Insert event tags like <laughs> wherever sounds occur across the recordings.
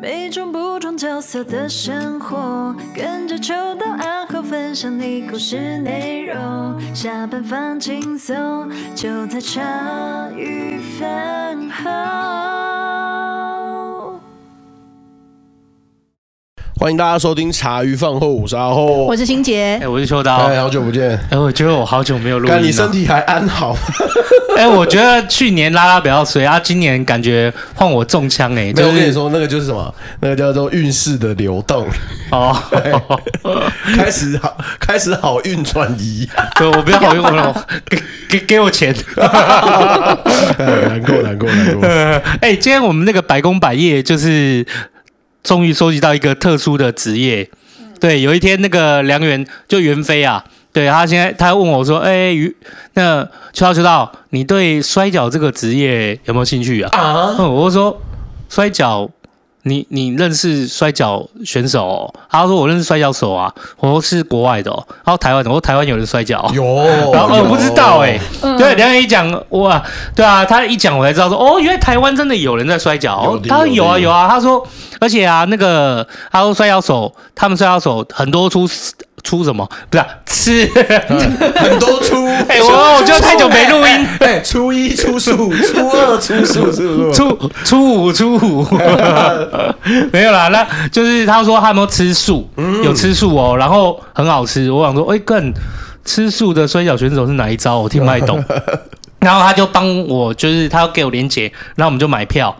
每种不同角色的生活，跟着秋到暗号分享你故事内容。下班放轻松，就在茶余饭后。欢迎大家收听茶余饭后，我是阿后，我是新杰，哎、欸，我是秋刀，哎，好久不见，哎，我觉得我好久没有录音了，你身体还安好？哎，我觉得去年拉拉比较衰啊，今年感觉换我中枪哎、欸，就是、没有我跟你说那个就是什么，那个叫做运势的流动。哦，<laughs> 开始好，开始好运转移，对，我不要好运了，给给给我钱，难过难过难过，<laughs> 哎，今天我们那个百工百业就是。终于收集到一个特殊的职业，对，有一天那个梁元就元飞啊，对他现在他问我说：“哎，于那秋刀秋道，你对摔跤这个职业有没有兴趣啊？”啊，我就说摔跤。你你认识摔跤选手、哦？他说我认识摔跤手啊，我说是国外的、哦，然后台湾的，我说台湾有人摔跤，有，<laughs> 然后我不知道哎、欸，对，梁元一讲哇，对啊，他一讲我才知道说哦，原来台湾真的有人在摔跤，哦，他说有啊有啊，他说而且啊那个他说摔跤手，他们摔跤手很多出。出什么？不是、啊、吃 <laughs> 很多出。<laughs> 哎、欸，我我觉得太久没录音。<laughs> 哎、欸，初一出数，初二出数，初初五初五。没有啦，那就是他说他们吃素，有吃素哦，然后很好吃。我想说，哎、欸，更吃素的摔角选手是哪一招？我听不太懂。然后他就帮我，就是他要给我连结，然后我们就买票。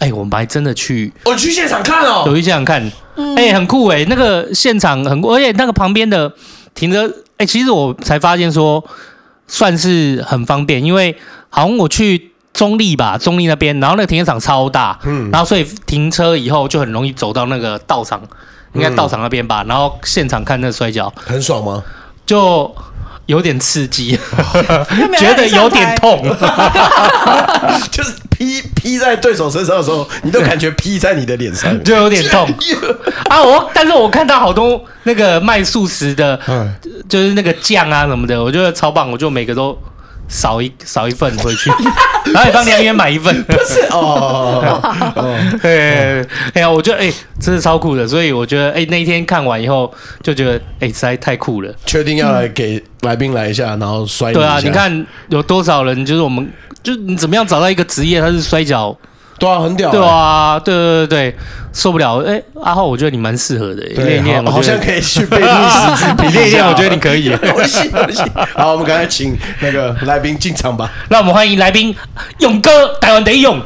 哎、欸，我们还真的去，我去现场看哦，有去现场看。哎、欸，很酷哎、欸，那个现场很酷，而且那个旁边的停车，哎、欸，其实我才发现说，算是很方便，因为好像我去中立吧，中立那边，然后那个停车场超大，嗯，然后所以停车以后就很容易走到那个道场，应该道场那边吧，然后现场看那个摔跤，很爽吗？就。有点刺激，<laughs> 觉得有点痛，<laughs> 就是劈劈在对手身上的时候，你都感觉劈在你的脸上，<laughs> 就有点痛啊！我，但是我看到好多那个卖素食的，就是那个酱啊什么的，我觉得超棒，我就每个都。少一少一份回去，然后你帮梁元买一份，<laughs> 不是哦，<laughs> 哎哎呀，我觉得哎、欸，真是超酷的，所以我觉得哎、欸，那一天看完以后就觉得哎、欸，实在太酷了。确定要来给来宾来一下，然后摔。对啊，你看有多少人，就是我们，就你怎么样找到一个职业，他是摔角。对啊，很屌、欸。对啊，对对对对，受不了。哎、欸，阿浩，我觉得你蛮适合的。练练，好像可以去背历史。你练练，我觉得你可以。<laughs> 我信，我信。好，我们赶快请那个来宾进场吧。让我们欢迎来宾勇哥，台湾的勇。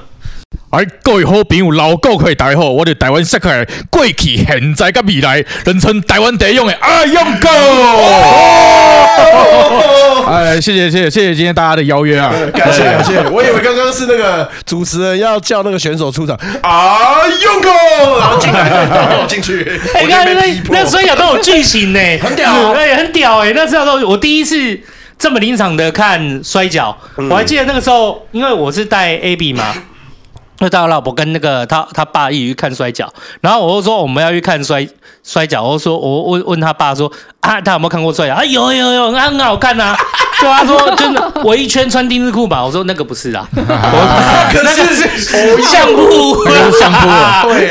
哎，各位好朋友，老顾客大家好，我是台湾赛克尔过去、现在、跟未来，人称台湾第一勇的阿勇哥。哎，谢谢谢谢谢谢今天大家的邀约啊，感谢感谢。我以为刚刚是那个主持人要叫那个选手出场，阿勇哥，然后进来，然后进去。哎，你看那那摔角都有剧情呢，<laughs> 很屌，哎，很屌哎。那时候我第一次这么临场的看摔角，我还记得那个时候，因为我是带 AB 嘛。就带我老婆跟那个他他爸一起去看摔跤，然后我就说我们要去看摔摔跤，我就说我问问他爸说啊，他有没有看过摔跤？啊有有有，那很好看呐。<laughs> 就他说真的围一圈穿丁字裤吧，我说那个不是啦，可是是相扑，相扑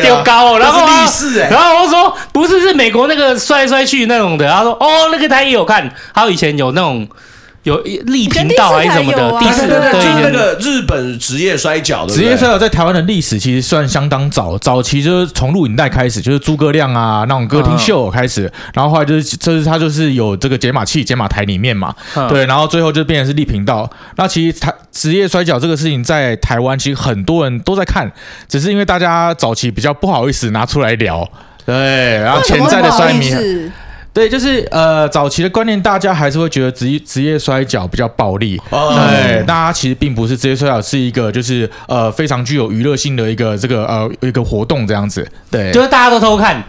丢高，然后然后我说不是是美国那个摔来摔去那种的，他说哦那个他也有看，还有以前有那种。有立频道还是什么的？第四、啊、对，就是那个日本职业摔角的。职业摔角在台湾的历史其实算相当早，早期就是从录影带开始，就是诸葛亮啊那种歌厅秀开始，然后后来就是就是他就是有这个解码器解码台里面嘛，对，然后最后就变成是立频道。那其实台职业摔角这个事情在台湾其实很多人都在看，只是因为大家早期比较不好意思拿出来聊，对，然后潜在的摔迷。对，就是呃，早期的观念，大家还是会觉得职业职业摔角比较暴力。哦，对，大家其实并不是职业摔角是一个就是呃非常具有娱乐性的一个这个呃一个活动这样子。对，就是大家都偷看。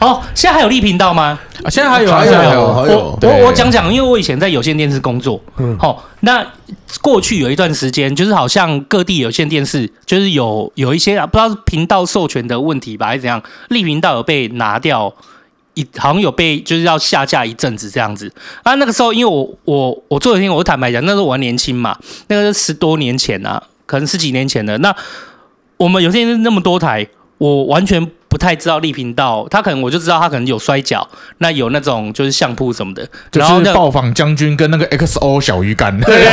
哦，现在还有立频道吗？啊，现在还有，还有，还有。我我我讲讲，因为我以前在有线电视工作。嗯。好、哦，那过去有一段时间，就是好像各地有线电视就是有有一些啊，不知道是频道授权的问题吧，还是怎样，立频道有被拿掉。好像有被就是要下架一阵子这样子。啊，那个时候因为我我我做有线，我坦白讲，那时候我还年轻嘛，那个是十多年前啊，可能十几年前的。那我们有线电视那么多台，我完全不太知道立频道，他可能我就知道他可能有摔角，那有那种就是相扑什么的，然后就是暴坊将军跟那个 XO 小鱼干，对对对，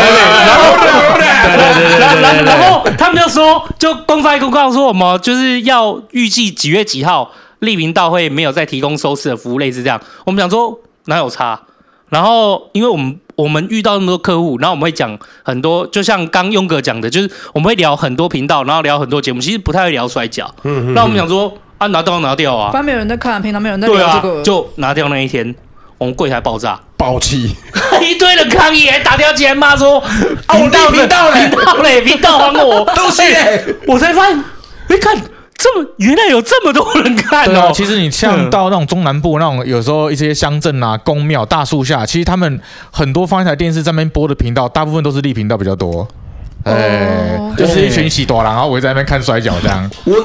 然后然后然后他们就说就公开公告说我们就是要预计几月几号立频道会没有再提供收视的服务，类似这样，我们想说哪有差，然后因为我们。我们遇到那么多客户，然后我们会讲很多，就像刚庸哥讲的，就是我们会聊很多频道，然后聊很多节目，其实不太会聊摔跤。嗯，那我们想说啊，拿掉拿掉啊，反正没有人在看，平常没有人在聊这个，对啊，就拿掉那一天，我们柜台爆炸，爆气，<laughs> 一堆人抗议，还打电话进来骂说频道频道嘞，频道嘞，频道还我 <laughs> 东西，我才发现，你看。这么原来有这么多人看哦！其实你像到那种中南部那种，有时候一些乡镇啊、宫庙、大树下，其实他们很多放一台电视在那边播的频道，大部分都是立频道比较多。哎、哦，就是一群喜多郎，然后围在那边看摔跤这样。我 <laughs>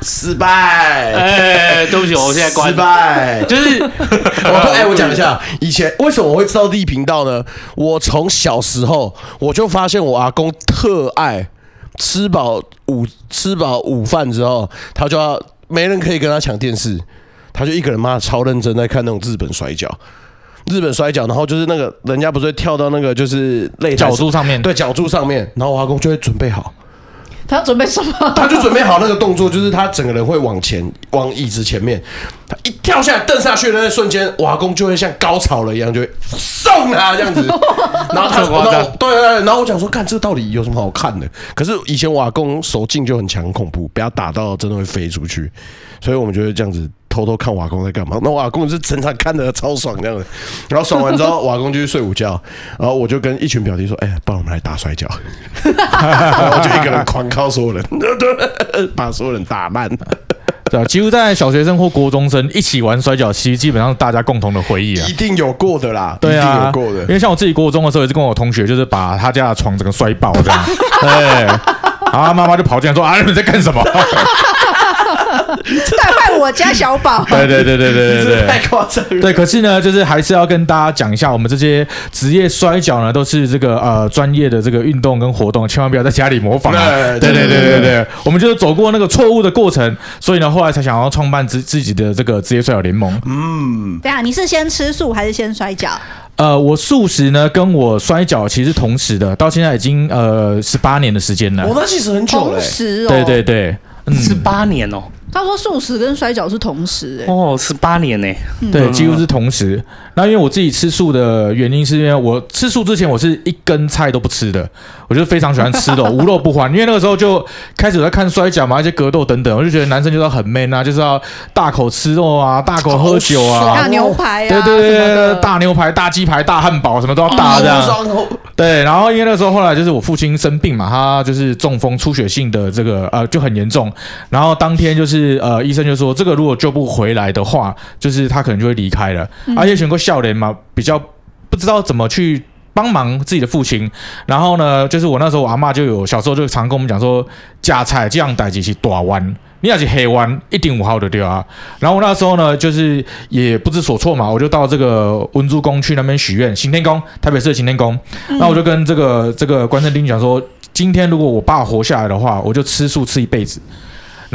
失败！哎，对不起，我现在关失败。就是 <laughs> 我哎，我讲一下，以前为什么我会知道立频道呢？我从小时候我就发现我阿公特爱。吃饱午吃饱午饭之后，他就要没人可以跟他抢电视，他就一个人妈超认真在看那种日本摔跤，日本摔跤，然后就是那个人家不是会跳到那个就是擂角柱上面，对，角柱上面，然后我阿公就会准备好，他要准备什么？他就准备好那个动作，就是他整个人会往前往椅子前面，他一跳下来蹬下去的那瞬间，瓦工就会像高潮了一样，就会送他这样子。<laughs> 然后他，然后对对对，然后我想说，看这到底有什么好看的？可是以前瓦工手劲就很强，恐怖，不要打到真的会飞出去。所以我们就会这样子偷偷看瓦工在干嘛。那我阿公是整场看的超爽这样的。然后爽完之后，瓦工就去睡午觉。然后我就跟一群表弟说：“哎，帮我们来打摔跤。”然后我就一个人狂靠所有人，<laughs> 把所有人打烂。对啊，几乎在小学生或国中生一起玩摔跤，其实基本上大家共同的回忆啊，一定有过的啦，对啊，有过的。因为像我自己国中的时候，也是跟我同学，就是把他家的床整个摔爆这样，<laughs> 对，然后他妈妈就跑进来说：“啊，你们在干什么？” <laughs> <laughs> 带坏我家小宝。对对对对对对对，太夸张了。对，可是呢，就是还是要跟大家讲一下，我们这些职业摔角呢，都是这个呃专业的这个运动跟活动，千万不要在家里模仿啊。对对对对对，对，我们就是走过那个错误的过程，所以呢，后来才想要创办自自己的这个职业摔角联盟。嗯，对啊，你是先吃素还是先摔跤？呃，我素食呢，跟我摔跤其实同时的，到现在已经呃十八年的时间了。我那其实很久了。同时哦。对对对，十八年哦。他说素食跟摔跤是同时哦，十八年呢、欸，对，几乎是同时。那因为我自己吃素的原因，是因为我吃素之前我是一根菜都不吃的，我就非常喜欢吃的 <laughs> 无肉不欢。因为那个时候就开始在看摔角嘛，一些格斗等等，我就觉得男生就是要很 man 啊，就是要大口吃肉啊，大口喝酒啊，大牛排啊，对对对，大牛排、大鸡排、大汉堡，什么都要大这样。对，然后因为那个时候后来就是我父亲生病嘛，他就是中风出血性的这个呃就很严重，然后当天就是。呃，医生就说，这个如果救不回来的话，就是他可能就会离开了。嗯、而且选过笑脸嘛，比较不知道怎么去帮忙自己的父亲。然后呢，就是我那时候我阿妈就有小时候就常跟我们讲说，夹菜这样代志是大弯，你要是黑弯一定五号的对啊。然后我那时候呢，就是也不知所措嘛，我就到这个文殊宫去那边许愿，行天宫，台北市的行天宫。那、嗯、我就跟这个这个关圣帝君讲说，今天如果我爸活下来的话，我就吃素吃一辈子。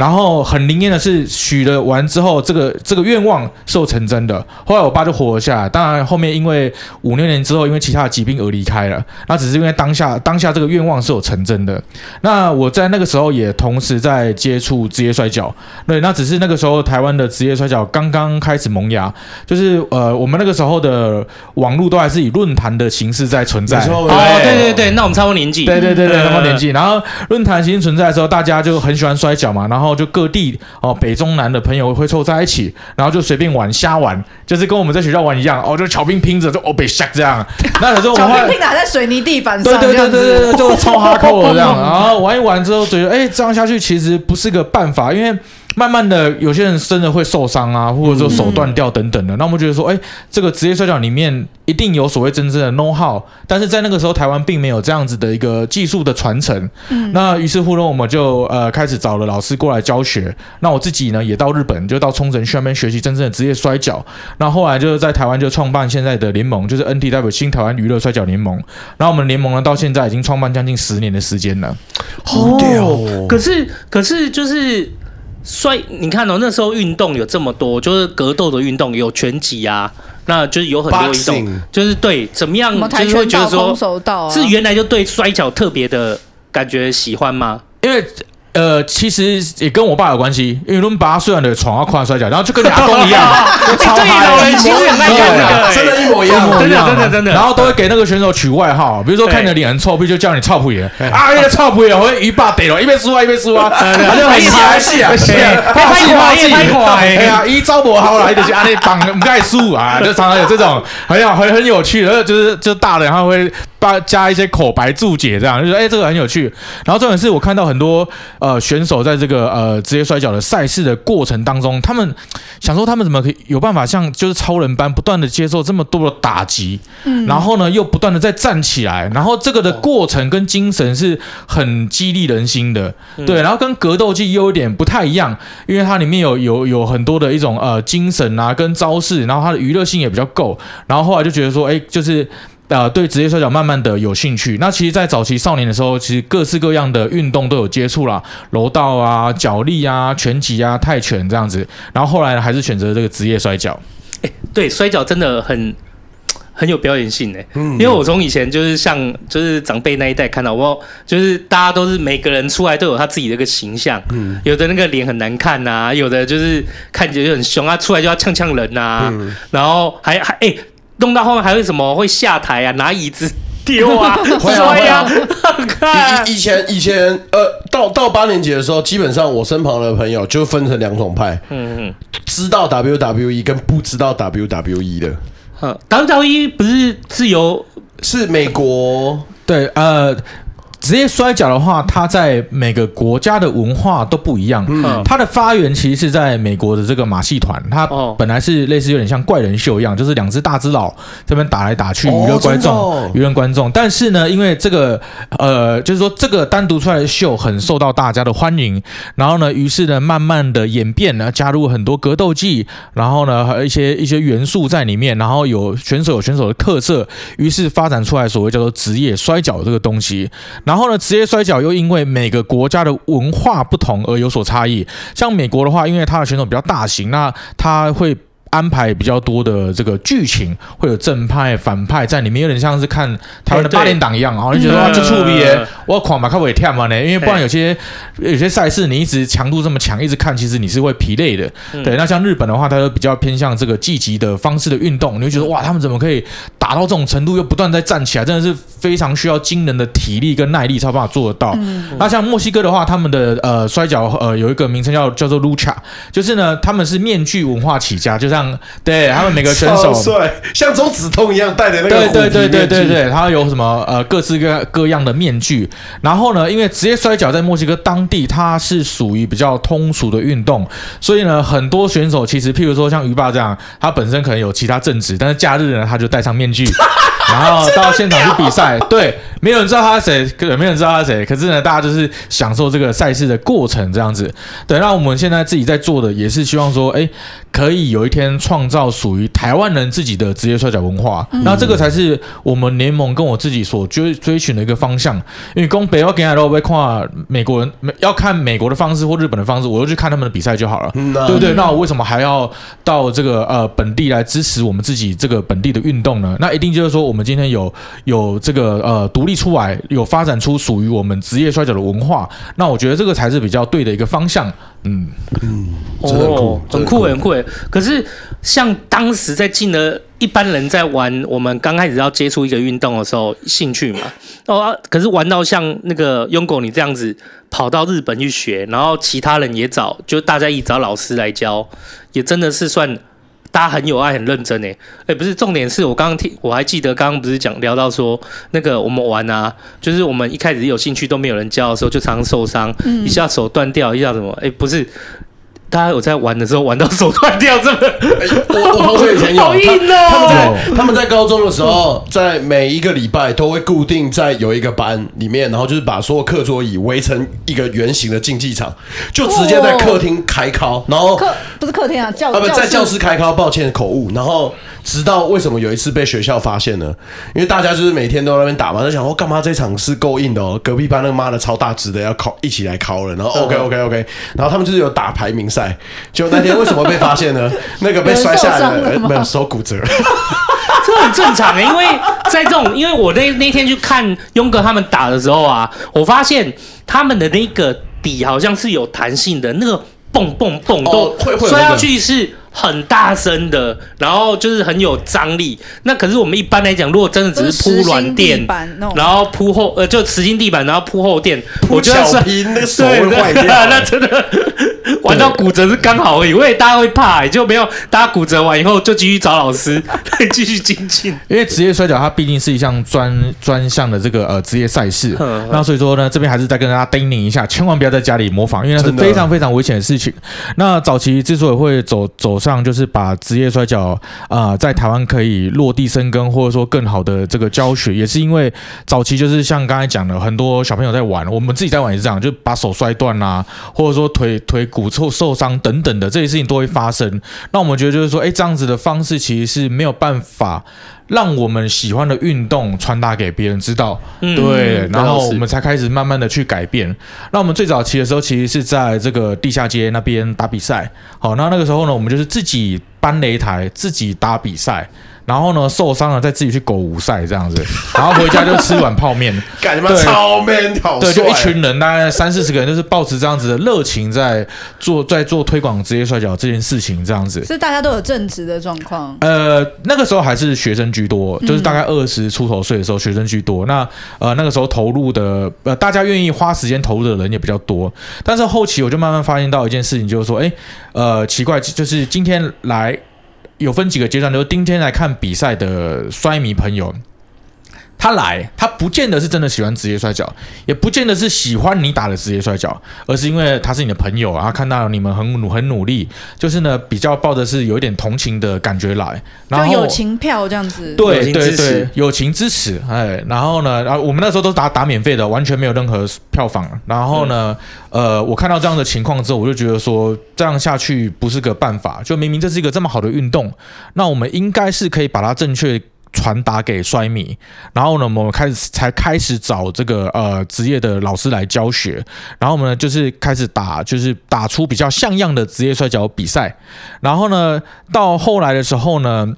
然后很灵验的是，许了完之后，这个这个愿望是有成真的。后来我爸就活了下来，当然后面因为五六年之后，因为其他的疾病而离开了。那只是因为当下当下这个愿望是有成真的。那我在那个时候也同时在接触职业摔角，对，那只是那个时候台湾的职业摔角刚刚开始萌芽，就是呃，我们那个时候的网络都还是以论坛的形式在存在。哦，对对对，那我们差不多年纪。对对对对，差不多年纪。然后论坛形式存在的时候，大家就很喜欢摔角嘛，然后。然后就各地哦，北中南的朋友会凑在一起，然后就随便玩瞎玩，就是跟我们在学校玩一样哦，就巧兵拼着就哦被吓这样。<laughs> 那有时候我们巧拼拼打在水泥地板上，对对对对对，就超哈扣这样。<laughs> 然后玩一玩之后，觉得哎，这样下去其实不是个办法，因为。慢慢的，有些人真的会受伤啊，或者说手断掉等等的。嗯、那我们觉得说，哎，这个职业摔角里面一定有所谓真正的 know how，但是在那个时候台湾并没有这样子的一个技术的传承。嗯、那于是乎呢，我们就呃开始找了老师过来来教学。那我自己呢，也到日本，就到冲绳去那边学习真正的职业摔角。那后来就是在台湾就创办现在的联盟，就是 NTW 新台湾娱乐摔角联盟。然后我们联盟呢，到现在已经创办将近十年的时间了。好屌哦！可是可是就是摔，你看哦，那时候运动有这么多，就是格斗的运动有拳击啊。那就是有很多运动，Boxing. 就是对怎么样，就是会觉得说，是原来就对摔跤特别的感觉喜欢吗？因为。呃，其实也跟我爸有关系，因为我们爸虽然的床啊跨摔跤，然后就跟你阿公一样，<laughs> 都超嗨，其实很爱看那个，真的，一模一样，真的，真的，真的。然后都会给那个选手取外号，比如说看你的脸很臭屁，就叫你臭屁爷？啊，那个臭屁爷，我会一把逮了，一边输啊一边输啊，他就很开心啊，抛弃抛弃，哎呀，一招不好来就是啊那绑不盖输啊，就常常有这种很有很很有趣的，就是就大人他会。加加一些口白注解，这样就说，哎，这个很有趣。然后重点是我看到很多呃选手在这个呃职业摔角的赛事的过程当中，他们想说他们怎么可以有办法像就是超人般不断的接受这么多的打击，嗯，然后呢又不断的再站起来，然后这个的过程跟精神是很激励人心的，对。然后跟格斗技又有点不太一样，因为它里面有有有很多的一种呃精神啊跟招式，然后它的娱乐性也比较够。然后后来就觉得说，哎，就是。呃，对职业摔角慢慢的有兴趣。那其实，在早期少年的时候，其实各式各样的运动都有接触啦，柔道啊、脚力啊、拳击啊、泰拳这样子。然后后来还是选择这个职业摔跤。哎，对，摔跤真的很很有表演性哎。嗯。因为我从以前就是像就是长辈那一代看到我，就是大家都是每个人出来都有他自己的一个形象。嗯。有的那个脸很难看呐，有的就是看起来就很凶啊，出来就要呛呛人呐。嗯。然后还还哎。弄到后面还会什么？会下台啊，拿椅子丢啊，<laughs> 会啊！以以前以前呃，到到八年级的时候，基本上我身旁的朋友就分成两种派，嗯嗯，知道 WWE 跟不知道 WWE 的。嗯，WWE 不是自由是美国对呃。职业摔角的话，它在每个国家的文化都不一样。嗯，它的发源其实是在美国的这个马戏团，它本来是类似有点像怪人秀一样，就是两只大只佬这边打来打去，娱乐观众，娱乐观众。但是呢，因为这个呃，就是说这个单独出来的秀很受到大家的欢迎，然后呢，于是呢，慢慢的演变呢，加入很多格斗技，然后呢，还有一些一些元素在里面，然后有选手有选手的特色，于是发展出来所谓叫做职业摔角这个东西。然后呢，职业摔角又因为每个国家的文化不同而有所差异。像美国的话，因为它的选手比较大型，那他会。安排比较多的这个剧情，会有正派、反派在里面，有点像是看台湾的八连档一样，然后你觉得哇，这出比我要狂嘛，看我也跳嘛呢，因为不然有些有些赛事你一直强度这么强，一直看，其实你是会疲累的。对，那像日本的话，它就比较偏向这个积极的方式的运动，你会觉得哇，他们怎么可以打到这种程度，又不断在站起来，真的是非常需要惊人的体力跟耐力才有办法做得到。那像墨西哥的话，他们的呃摔跤呃有一个名称叫叫做 Lucha，就是呢他们是面具文化起家，就像。对他们每个选手帅，像中指痛一样戴的那个对对对对对对，他有什么呃各式各各样的面具。然后呢，因为职业摔跤在墨西哥当地，它是属于比较通俗的运动，所以呢，很多选手其实，譬如说像鱼霸这样，他本身可能有其他正职，但是假日呢，他就戴上面具。然后到现场去比赛，对，没有人知道他是谁，也没有人知道他是谁。可是呢，大家就是享受这个赛事的过程，这样子。对，那我们现在自己在做的，也是希望说，哎，可以有一天创造属于台湾人自己的职业摔角文化。嗯、那这个才是我们联盟跟我自己所追追寻的一个方向。因为攻北要给海都被跨美国人要看美国的方式或日本的方式，我就去看他们的比赛就好了，嗯、对不对？那我为什么还要到这个呃本地来支持我们自己这个本地的运动呢？那一定就是说我们。今天有有这个呃独立出来，有发展出属于我们职业摔角的文化，那我觉得这个才是比较对的一个方向。嗯嗯，真的很酷，很酷，很酷。可是像当时在进了一般人在玩，我们刚开始要接触一个运动的时候，兴趣嘛。哦，可是玩到像那个勇狗你这样子跑到日本去学，然后其他人也找，就大家一找老师来教，也真的是算。大家很有爱，很认真诶，哎，不是重点是我刚刚听，我还记得刚刚不是讲聊到说那个我们玩啊，就是我们一开始有兴趣都没有人教的时候，就常常受伤，嗯、一下手断掉，一下什么，哎，不是，大家有在玩的时候玩到手断掉，这么、欸？我我同学以前有，好硬哦。他们在他们在高中的时候，在每一个礼拜都会固定在有一个班里面，然后就是把所有课桌椅围成一个圆形的竞技场，就直接在客厅开考，然后课不是客厅啊，教啊不在教室开考，抱歉口误，然后。直到为什么有一次被学校发现呢？因为大家就是每天都在那边打嘛，在想说干嘛这场是够硬的哦，隔壁班那个妈的超大只的要考一起来考了，然后 OK OK OK，然后他们就是有打排名赛，就那天为什么被发现呢？<laughs> 那个被摔下来的人没有手骨折，<laughs> 这很正常的，因为在这种，因为我那那天去看勇哥他们打的时候啊，我发现他们的那个底好像是有弹性的，那个蹦蹦蹦都摔下去是。很大声的，然后就是很有张力。那可是我们一般来讲，如果真的只是铺软垫，然后铺厚呃，就实心地板，然后铺厚垫，我觉得是那个 <laughs> 手会坏掉，那真的 <laughs> 玩到骨折是刚好而已。我也大家会怕，就没有大家骨折完以后就继续找老师 <laughs> 来继续精进。因为职业摔跤它毕竟是一项专专项的这个呃职业赛事，那所以说呢，这边还是再跟大家叮咛一下，千万不要在家里模仿，因为那是非常非常危险的事情。那早期之所以会走走。上就是把职业摔跤啊、在台湾可以落地生根，或者说更好的这个教学，也是因为早期就是像刚才讲的，很多小朋友在玩，我们自己在玩也是这样，就把手摔断啦，或者说腿 <laughs> 腿骨受受伤等等的这些事情都会发生。那我们觉得就是说，哎，这样子的方式其实是没有办法。让我们喜欢的运动传达给别人知道，嗯、对，然后我们才开始慢慢的去改变。那我们最早期的时候，其实是在这个地下街那边打比赛。好，那那个时候呢，我们就是自己搬擂台，自己打比赛。然后呢，受伤了再自己去狗舞赛这样子，然后回家就吃碗泡面，<laughs> 干什么超 man 对，就一群人，大概三四十个人，就是抱持这样子的热情在做，在做推广职业摔角这件事情，这样子。是大家都有正职的状况。呃，那个时候还是学生居多，就是大概二十出头岁的时候，学生居多。那呃，那个时候投入的呃，大家愿意花时间投入的人也比较多。但是后期我就慢慢发现到一件事情，就是说，哎，呃，奇怪，就是今天来。有分几个阶段，就是今天来看比赛的摔迷朋友。他来，他不见得是真的喜欢职业摔跤，也不见得是喜欢你打的职业摔跤，而是因为他是你的朋友，然后看到你们很努很努力，就是呢比较抱着是有一点同情的感觉来，然后友情票这样子，对对对，友情支持，哎，然后呢，然后我们那时候都打打免费的，完全没有任何票房，然后呢，呃，我看到这样的情况之后，我就觉得说这样下去不是个办法，就明明这是一个这么好的运动，那我们应该是可以把它正确。传达给摔迷，然后呢，我们开始才开始找这个呃职业的老师来教学，然后我们呢就是开始打，就是打出比较像样的职业摔跤比赛，然后呢，到后来的时候呢，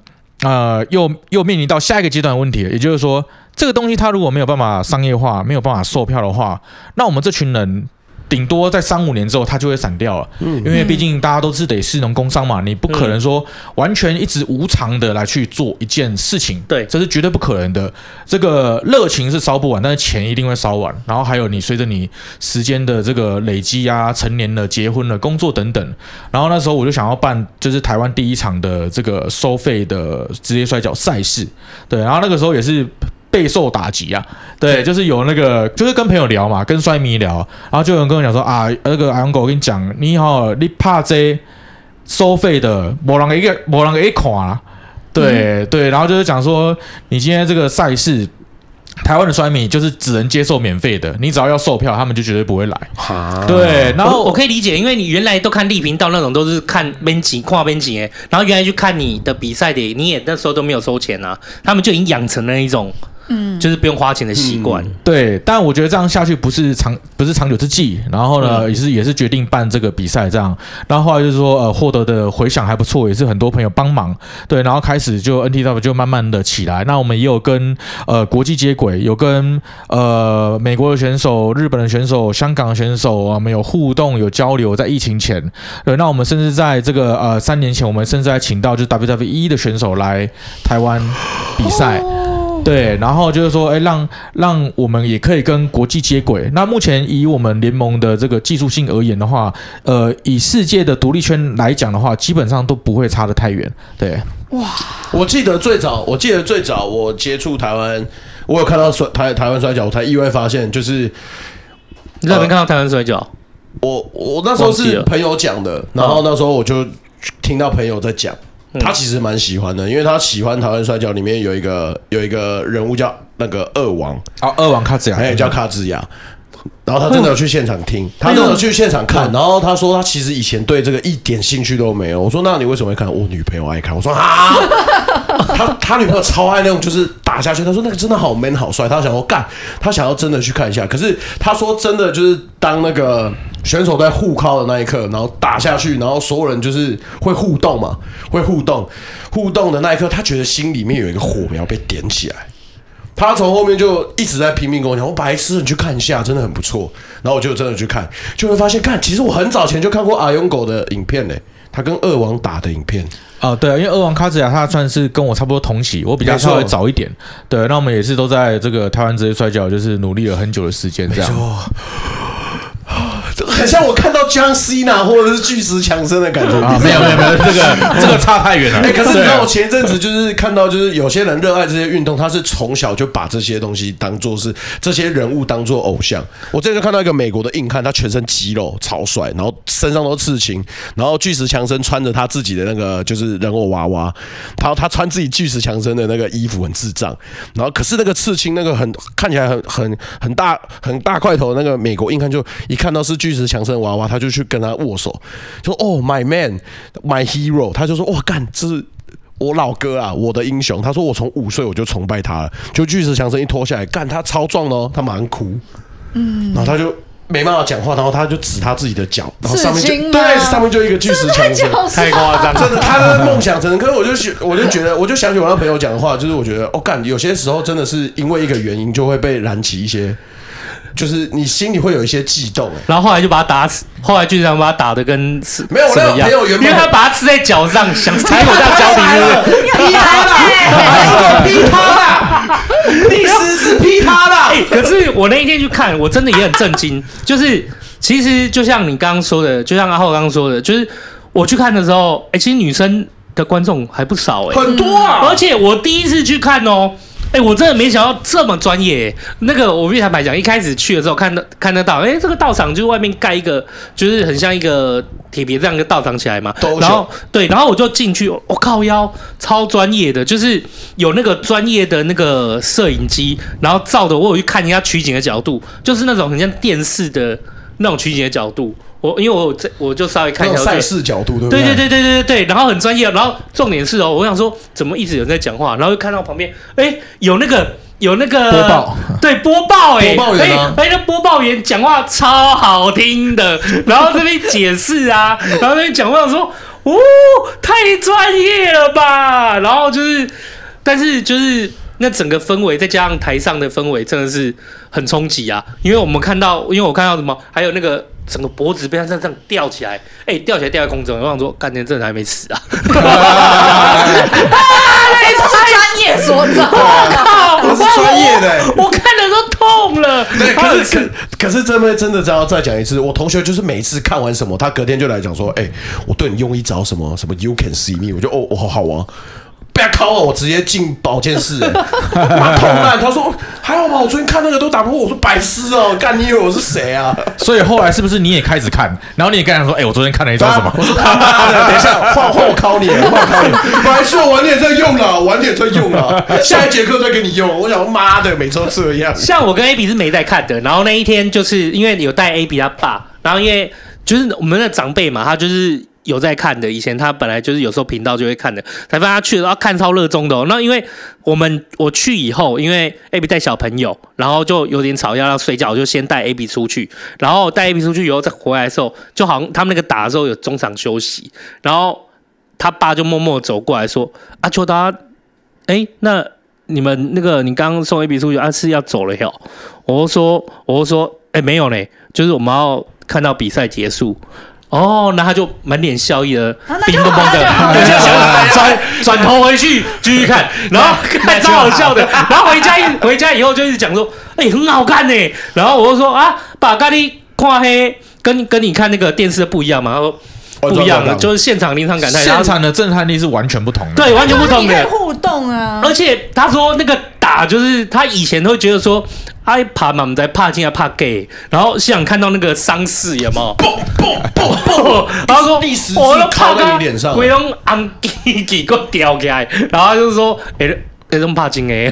呃，又又面临到下一个阶段的问题，也就是说，这个东西它如果没有办法商业化，没有办法售票的话，那我们这群人。顶多在三五年之后，它就会散掉了。嗯，因为毕竟大家都是得士农工商嘛，你不可能说完全一直无偿的来去做一件事情。对，这是绝对不可能的。这个热情是烧不完，但是钱一定会烧完。然后还有你随着你时间的这个累积啊，成年了、结婚了、工作等等。然后那时候我就想要办，就是台湾第一场的这个收费的职业摔角赛事。对，然后那个时候也是。备受打击啊！对，就是有那个，就是跟朋友聊嘛，跟摔迷聊，然后就有人跟我讲说啊，那个阿勇哥，我跟你讲，你好，你怕这收费的，没人一个，没人一看啊。对、嗯、对，然后就是讲说，你今天这个赛事，台湾的摔迷就是只能接受免费的，你只要要售票，他们就绝对不会来。啊、对，然后我，我可以理解，因为你原来都看立频道那种，都是看边景、跨边景，然后原来去看你的比赛的，你也那时候都没有收钱啊，他们就已经养成了一种。嗯，就是不用花钱的习惯，嗯，对。但我觉得这样下去不是长不是长久之计。然后呢，嗯、也是也是决定办这个比赛这样。然后后来就是说，呃，获得的回响还不错，也是很多朋友帮忙。对，然后开始就 NTW 就慢慢的起来。那我们也有跟呃国际接轨，有跟呃美国的选手、日本的选手、香港的选手，我们有互动、有交流。在疫情前，对，那我们甚至在这个呃三年前，我们甚至还请到就是 WWE 的选手来台湾比赛。哦对，然后就是说，哎，让让我们也可以跟国际接轨。那目前以我们联盟的这个技术性而言的话，呃，以世界的独立圈来讲的话，基本上都不会差得太远。对，哇，我记得最早，我记得最早我接触台湾，我有看到摔台台湾摔跤，我才意外发现，就是你在哪边看到台湾摔跤？我我那时候是朋友讲的，然后那时候我就听到朋友在讲，他其实蛮喜欢的，因为他喜欢《台湾摔跤》里面有一个有一个人物叫那个二王啊，二王卡兹亚，还有叫卡兹亚。然后他真的有去现场听，他真的有去现场看。然后他说他其实以前对这个一点兴趣都没有。我说那你为什么会看？我女朋友爱看。我说啊，他他女朋友超爱那种就是打下去。他说那个真的好 man 好帅。他想要干，他想要真的去看一下。可是他说真的就是当那个选手在互靠的那一刻，然后打下去，然后所有人就是会互动嘛，会互动，互动的那一刻，他觉得心里面有一个火苗被点起来。他从后面就一直在拼命跟我讲：“我白痴，你去看一下，真的很不错。”然后我就真的去看，就会发现，看，其实我很早前就看过阿勇狗的影片嘞，他跟二王打的影片。哦，对啊，因为二王卡子雅他算是跟我差不多同期，我比较稍微早一点。对，那我们也是都在这个台湾职业摔跤，就是努力了很久的时间，这样。很像我看到 John Cena 或者是巨石强森的感觉。啊，没有没有没有，这个 <laughs> 这个差太远了。哎，可是你知道我前一阵子就是看到，就是有些人热爱这些运动，他是从小就把这些东西当做是这些人物当做偶像。我这就看到一个美国的硬汉，他全身肌肉超帅，然后身上都刺青，然后巨石强森穿着他自己的那个就是人偶娃娃，然后他穿自己巨石强森的那个衣服很智障，然后可是那个刺青那个很看起来很很很大很大块头的那个美国硬汉，就一看到是。巨石强森娃娃，他就去跟他握手，说：“哦，my man，my hero。”他就说：“哇，干，这是我老哥啊，我的英雄。”他说：“我从五岁我就崇拜他了。”就巨石强森一脱下来，干，他超壮哦，他马上哭，嗯，然后他就没办法讲话，然后他就指他自己的脚，然后上面就对，上面就一个巨石强森，太夸张，真的，他的梦想成真。可是我就觉，<laughs> 我就觉得，我就想起我那朋友讲的话，就是我觉得，哦，干，有些时候真的是因为一个原因，就会被燃起一些。就是你心里会有一些悸动，然后后来就把他打死，后来就这样把他打的跟没有那没有，因为他把他刺在脚上，<laughs> 想踩我在脚底了，劈他了，劈他了，历史是劈他了。<laughs> 可是我那一天去看，我真的也很震惊。就是其实就像你刚刚说的，就像阿浩刚刚说的，就是我去看的时候，哎，其实女生的观众还不少哎，很多啊，而且我第一次去看哦。哎、欸，我真的没想到这么专业。那个我必须坦白讲，一开始去的时候看到看得到，哎、欸，这个道场就是外面盖一个，就是很像一个铁皮这样一个道场起来嘛。然后对，然后我就进去，我、哦、靠腰，超专业的，就是有那个专业的那个摄影机，然后照的我有去看人家取景的角度，就是那种很像电视的那种取景的角度。我因为我这我就稍微看一下赛事角度，对不对？对对对对对对，然后很专业，然后重点是哦，我想说怎么一直有人在讲话，然后就看到旁边，哎，有那个有那个播报，对播报，哎，播报员啊，哎，那播报员讲话超好听的，然后这边解释啊，然后那边讲话说，哦，太专业了吧，然后就是，但是就是那整个氛围再加上台上的氛围，真的是很冲击啊，因为我们看到，因为我看到什么，还有那个。整个脖子被他这样这样吊起来，哎、欸，吊起来吊在空中，我想说，干天这人还没死啊！那都是专业所在，靠，我是专业的，我看的都痛了。对，可是可可是真的真的，要再讲一次，我同学就是每一次看完什么，他隔天就来讲说，哎、欸，我对你用一招什么什么，You can see me，我就哦，我好好啊。不要靠我，我直接进保健室。<laughs> 妈，痛烂！他说还好吧，我昨天看那个都打不过。我说白痴哦，干你以为我是谁啊？所以后来是不是你也开始看？然后你也跟他说，哎，我昨天看了一招什么？我说他妈的，等一下换换我考你，换我考你。白痴，我晚点再用了，晚点再用了，下一节课再给你用。我想妈的，每周这样。像我跟 A B 是没在看的，然后那一天就是因为有带 A B 他爸，然后因为就是我们的长辈嘛，他就是。有在看的，以前他本来就是有时候频道就会看的，才发现他去了，要看超热衷的。那因为我们我去以后，因为 AB 带小朋友，然后就有点吵，要要睡觉，就先带 AB 出去，然后带 AB 出去以后再回来的时候，就好像他们那个打的时候有中场休息，然后他爸就默默走过来说：“阿秋达，哎、那你们那个你刚刚送 AB 出去，啊是要走了哟？”我就说：“我就说，哎、没有嘞，就是我们要看到比赛结束。”哦，那他就满脸笑意的，冰冰的，就想转转头回去继续看，<laughs> 然后看超好笑的，然后回家一 <laughs> 回家以后就一直讲说，哎、欸，很好看呢。然后我就说啊，把咖喱跨黑，跟跟你看那个电视的不一样嘛？他说不一样的，就是现场临场感太，现场的震撼力是完全不同的，对，完全不同的互动啊。而且他说那个打就是他以前都会觉得说。啊一爬嘛，我们在怕进来怕 gay，然后现场看到那个伤势有没有？嘣嘣嘣嘣，<laughs> 然后说历史我都靠在你脸上，鬼龙安吉吉给我吊起来，然后就是说，哎、欸。这种怕金诶，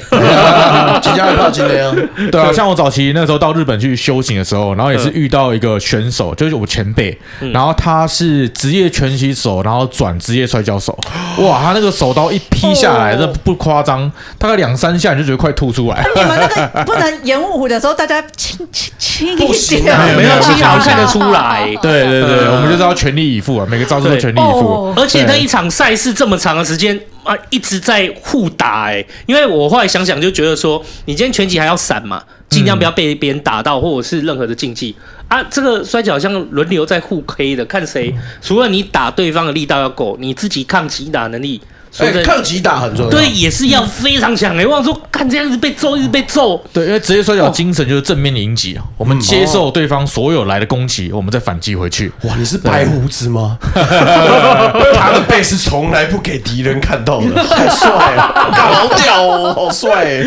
几家也怕金的啊？对啊，像我早期那时候到日本去修行的时候，然后也是遇到一个选手，就是我前辈，然后他是职业拳击手，然后转职业摔跤手。哇，他那个手刀一劈下来，这不夸张，大概两三下你就觉得快吐出来。你们那个 <laughs> 不能演武的时候，大家轻轻轻不行啊，<laughs> 没有轻好看得出来。对对对，我们就是要全力以赴啊，每个招式都全力以赴。而且那一场赛事这么长的时间。啊，一直在互打哎、欸，因为我后来想想就觉得说，你今天拳击还要闪嘛，尽量不要被别人打到，或者是任何的禁忌啊。这个摔跤好像轮流在互 K 的，看谁除了你打对方的力道要够，你自己抗击打能力。所以抗击打很重要，对，也是要非常强。哎，我想说，看这样子被揍，一直被揍。对，因为职业摔跤精神就是正面迎击啊，我们接受对方所有来的攻击，我们再反击回去。哇，你是白胡子吗？他的背是从来不给敌人看到的，<laughs> 太帅了，好屌哦，好帅。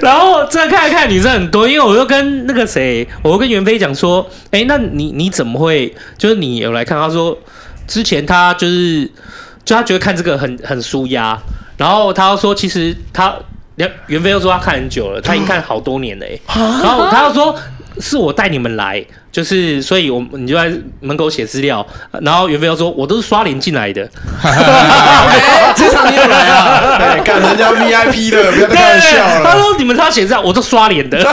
然后再看一看女生很多，因为我又跟那个谁，我又跟袁飞讲说，哎，那你你怎么会？就是你有来看，他说之前他就是。就他觉得看这个很很舒压，然后他又说，其实他袁袁飞又说他看很久了，他已经看好多年了哎，然后他又说是我带你们来。就是，所以我你就在门口写资料，然后袁飞又说，我都是刷脸进来的。<laughs> 职场你又来啊？对，干人家 VIP 的，不要再开玩笑了。他说你们他写资料，我都刷脸的。<laughs>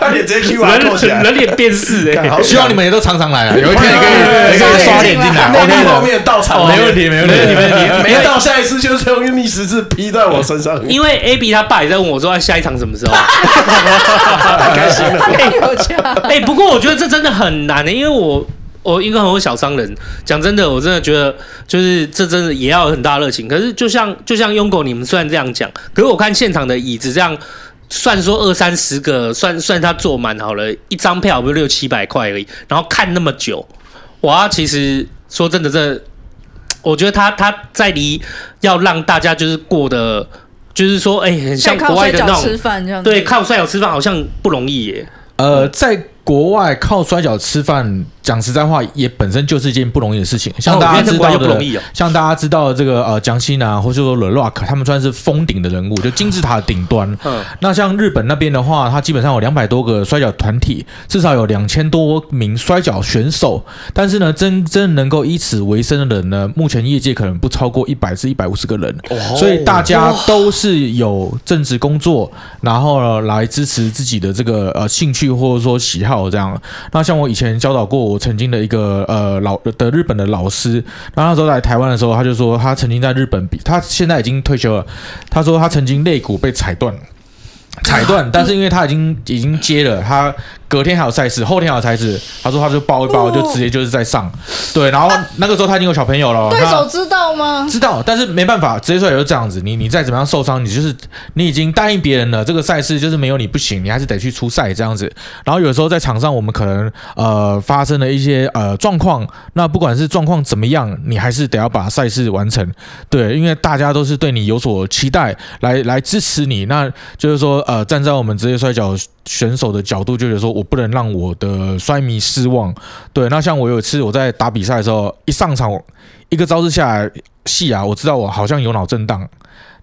他脸直接 Q 完，人人脸辨识哎。好，希望你们也都常常来啊，有一天也可以也可以刷脸进来。的，后面到场，没问题，没问题，没问题。没到下一次就是用逆时字劈在我身上。因为 AB 他爸也在问我说，下一场什么时候？太 <laughs> 开心了，太有钱。<laughs> 哎、欸，不过我觉得这真的很难的、欸，因为我我一个很会小商人，讲真的，我真的觉得就是这真的也要有很大热情。可是就像就像拥狗你们虽然这样讲，可是我看现场的椅子这样算说二三十个，算算他坐满好了，一张票不是六七百块而已，然后看那么久，哇，其实说真的，这我觉得他他在离要让大家就是过得就是说，哎、欸，很像国外的那种吃饭这样，对，靠帅友吃饭好像不容易耶。呃，在国外靠摔跤吃饭。讲实在话，也本身就是一件不容易的事情。像大家知道的，像大家知道的这个呃，江西啊，或者说 The Rock，他们算是封顶的人物，就金字塔的顶端。嗯。那像日本那边的话，它基本上有两百多个摔跤团体，至少有两千多名摔跤选手。但是呢，真真能够以此为生的人呢，目前业界可能不超过一百至一百五十个人。哦。所以大家都是有正职工作，然后呢来支持自己的这个呃兴趣或者说喜好这样。那像我以前教导过我。我曾经的一个呃老的日本的老师，然后那时候来台湾的时候，他就说他曾经在日本比，他现在已经退休了。他说他曾经肋骨被踩断，踩断，<laughs> 但是因为他已经已经接了他。隔天还有赛事，后天还有赛事。他说他就包一包，就直接就是在上。对，然后那个时候他已经有小朋友了。对手知道吗？知道，但是没办法，职业摔角就是这样子。你你再怎么样受伤，你就是你已经答应别人了，这个赛事就是没有你不行，你还是得去出赛这样子。然后有时候在场上，我们可能呃发生了一些呃状况，那不管是状况怎么样，你还是得要把赛事完成。对，因为大家都是对你有所期待，来来支持你。那就是说呃，站在我们职业摔角选手的角度，就是说。我不能让我的摔迷失望。对，那像我有一次我在打比赛的时候，一上场一个招式下来，戏啊，我知道我好像有脑震荡，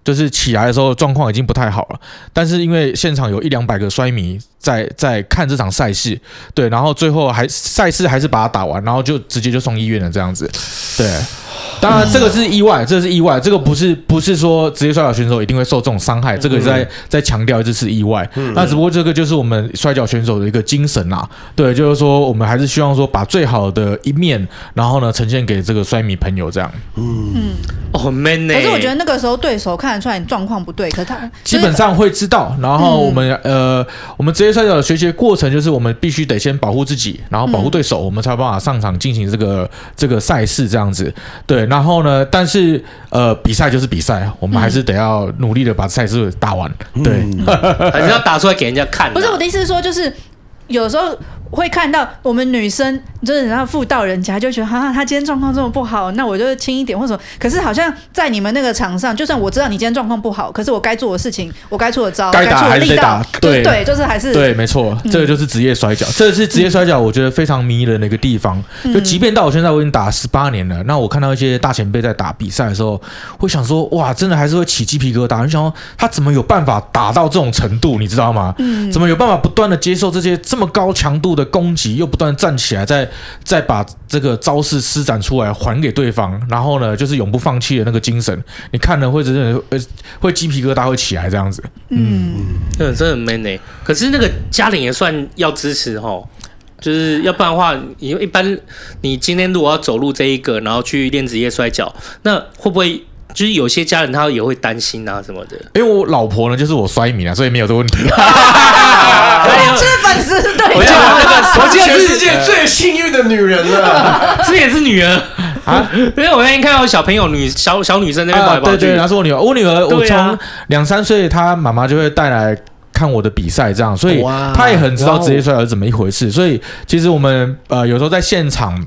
就是起来的时候状况已经不太好了。但是因为现场有一两百个摔迷在在看这场赛事，对，然后最后还赛事还是把它打完，然后就直接就送医院了这样子，对。当然，这个是意外，这是意外，这个不是不是说职业摔角选手一定会受这种伤害，这个在在强调这是意外。那只不过这个就是我们摔角选手的一个精神啦。对，就是说我们还是希望说把最好的一面，然后呢呈现给这个摔迷朋友这样。嗯很 man 呢。可是我觉得那个时候对手看得出来你状况不对，可是他基本上会知道。然后我们呃，我们职业摔角的学习过程就是我们必须得先保护自己，然后保护对手，我们才有办法上场进行这个这个赛事这样子。对。然后呢？但是呃，比赛就是比赛，我们还是得要努力的把赛事打完。对，还是要打出来给人家看。不是我的意思是说，就是有时候会看到我们女生就是然后妇道人家就觉得哈，他今天状况这么不好，那我就轻一点或者什么。可是好像在你们那个场上，就算我知道你今天状况不好，可是我该做的事情，我该出的招，该打还是得打，对对，就是还是对，没错，这个就是职业摔跤，这是职业摔跤，我觉得非常迷人的一个地方。就即便到我现在我已经打十八年了，那我看到一些大前辈在打比赛的时候，会想说哇，真的还是会起鸡皮疙瘩。你想说他怎么有办法打到这种程度，你知道吗？嗯，怎么有办法不断的接受这些这么高强度的攻击，又不断站起来，再再把这个招式施展出来还给对方，然后呢，就是永不放弃的那个精神，你看了会真的呃会鸡皮疙瘩会起来这样子。嗯，嗯，真的很 man 诶。可是那个家里也算要支持哦，就是要不然的话，因为一般你今天如果要走路这一个，然后去练职业摔跤，那会不会？就是有些家人他也会担心啊什么的，因为我老婆呢就是我衰迷啊，所以没有这个问题。<laughs> 我是粉丝，对，我我是全世界最幸运的女人了，<laughs> 这也是女儿啊。<laughs> 因为我那天看到小朋友女小小女生那边跑来跑去，对对，她是我女儿。我女儿，我从两三岁，她妈妈就会带来看我的比赛，这样，所以她也很知道职业摔角是怎么一回事。所以其实我们呃有时候在现场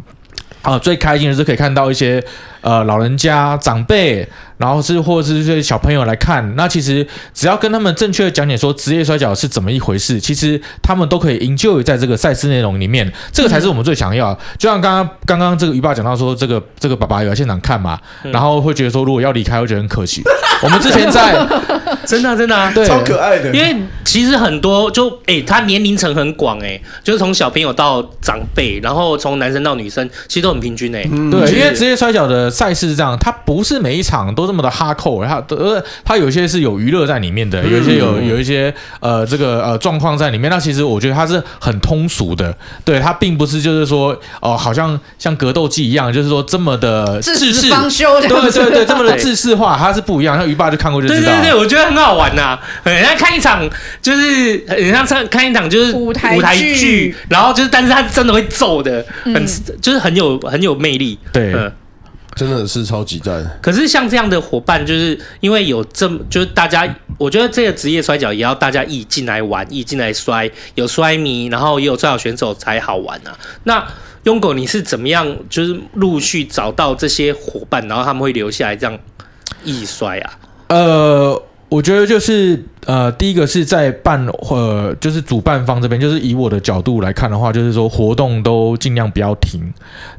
啊，最开心的是可以看到一些。呃，老人家、长辈，然后是或者是这些小朋友来看，那其实只要跟他们正确的讲解说职业摔角是怎么一回事，其实他们都可以 enjoy 在这个赛事内容里面，这个才是我们最想要。就像刚刚刚刚这个鱼爸讲到说，这个这个爸爸有来现场看嘛，然后会觉得说如果要离开，会觉得很可惜。我们之前在 <laughs> 真的真的啊，对，超可爱的，因为其实很多就哎，他年龄层很广哎，就是从小朋友到长辈，然后从男生到女生，其实都很平均哎。对，因为职业摔角的。赛事是这样，它不是每一场都这么的哈扣，它呃，它有些是有娱乐在里面的，有一些有有一些呃这个呃状况在里面。那其实我觉得它是很通俗的，对，它并不是就是说哦、呃，好像像格斗技一样，就是说这么的制式方休，对对对，这么的制式化，它是不一样。像鱼爸就看过就知道，对对对，我觉得很好玩呐、啊。人家看一场就是人家看看一场就是舞台舞台剧，然后就是但是他真的会揍的，很、嗯、就是很有很有魅力，对。嗯真的是超级赞。可是像这样的伙伴，就是因为有这么，就是大家，我觉得这个职业摔跤也要大家一进来玩，一进来摔，有摔迷，然后也有摔角选手才好玩啊。那庸狗，你是怎么样，就是陆续找到这些伙伴，然后他们会留下来这样一摔啊？呃。我觉得就是呃，第一个是在办呃，就是主办方这边，就是以我的角度来看的话，就是说活动都尽量不要停，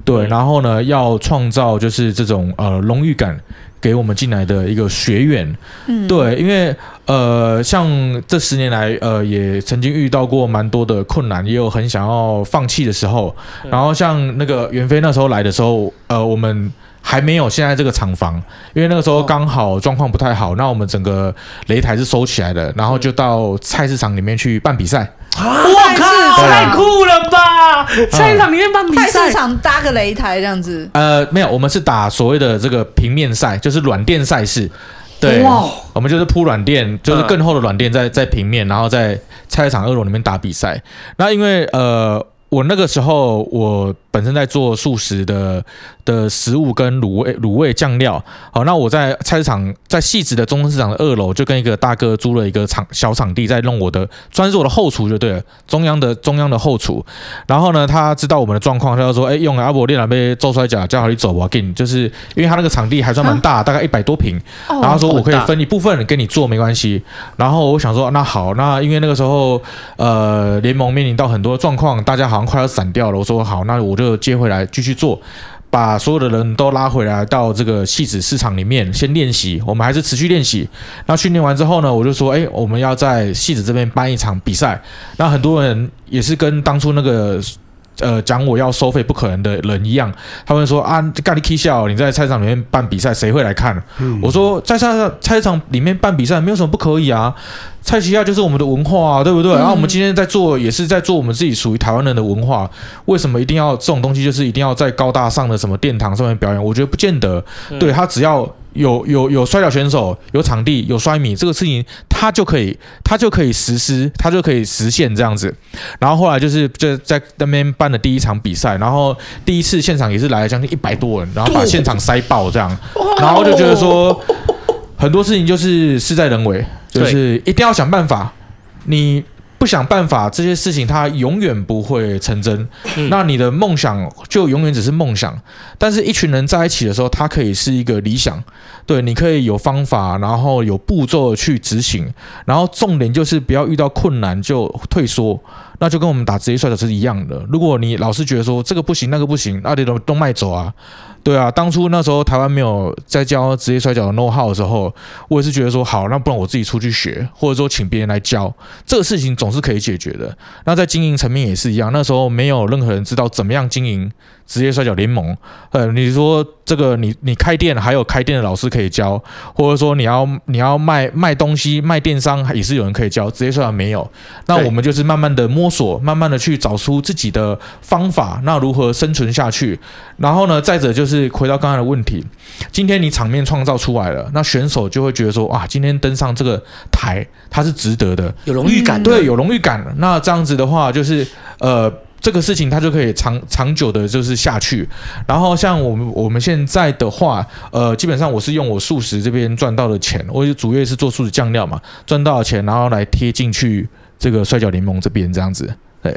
对，然后呢，要创造就是这种呃荣誉感给我们进来的一个学员，嗯，对，因为呃，像这十年来呃，也曾经遇到过蛮多的困难，也有很想要放弃的时候，然后像那个袁飞那时候来的时候，呃，我们。还没有现在这个厂房，因为那个时候刚好状况不太好，那我们整个擂台是收起来的，然后就到菜市场里面去办比赛。我靠，太酷了吧！菜市场里面办比赛，菜市场搭个擂台这样子。呃，没有，我们是打所谓的这个平面赛，就是软垫赛事。对，我们就是铺软垫，就是更厚的软垫在在平面，然后在菜市场二楼里面打比赛。那因为呃。我那个时候，我本身在做素食的的食物跟卤味卤味酱料。好，那我在菜市场，在细致的中正市场的二楼，就跟一个大哥租了一个场小场地，在弄我的，专是我的后厨就对了，中央的中央的后厨。然后呢，他知道我们的状况，他就说：“哎，用阿伯练了被做出来讲，叫好你走吧，给你，就是因为他那个场地还算蛮大，大概一百多平。然后说我可以分一部分给你做，没关系。然后我想说，那好，那因为那个时候，呃，联盟面临到很多状况，大家好。快要散掉了，我说好，那我就接回来继续做，把所有的人都拉回来到这个戏子市场里面先练习。我们还是持续练习。那训练完之后呢，我就说，哎，我们要在戏子这边办一场比赛。那很多人也是跟当初那个。呃，讲我要收费不可能的人一样，他们说啊，干你 K 笑，你在菜场里面办比赛，谁会来看？嗯、我说在菜场菜场里面办比赛没有什么不可以啊，菜旗下就是我们的文化啊，对不对？然后、嗯啊、我们今天在做，也是在做我们自己属于台湾人的文化，为什么一定要这种东西，就是一定要在高大上的什么殿堂上面表演？我觉得不见得，嗯、对他只要。有有有摔跤选手，有场地，有摔米，这个事情他就可以，他就可以实施，他就可以实现这样子。然后后来就是就在那边办的第一场比赛，然后第一次现场也是来了将近一百多人，然后把现场塞爆这样，然后就觉得说很多事情就是事在人为，就是一定要想办法。你不想办法，这些事情它永远不会成真。嗯、那你的梦想就永远只是梦想。但是，一群人在一起的时候，它可以是一个理想。对，你可以有方法，然后有步骤去执行。然后重点就是不要遇到困难就退缩。那就跟我们打职业摔角是一样的。如果你老是觉得说这个不行，那个不行，那你都都卖走啊。对啊，当初那时候台湾没有在教职业摔角的 know how 的时候，我也是觉得说好，那不然我自己出去学，或者说请别人来教，这个事情总是可以解决的。那在经营层面也是一样，那时候没有任何人知道怎么样经营职业摔角联盟。呃，你说这个你你开店还有开店的老师可以教，或者说你要你要卖卖东西卖电商也是有人可以教，职业摔角没有。那我们就是慢慢的摸索，慢慢的去找出自己的方法，那如何生存下去？然后呢，再者就是。是回到刚才的问题，今天你场面创造出来了，那选手就会觉得说啊，今天登上这个台，他是值得的，有荣誉感，对，有荣誉感。那这样子的话，就是呃，这个事情它就可以长长久的，就是下去。然后像我们我们现在的话，呃，基本上我是用我素食这边赚到的钱，我主业是做素食酱料嘛，赚到的钱，然后来贴进去这个摔角联盟这边这样子，对。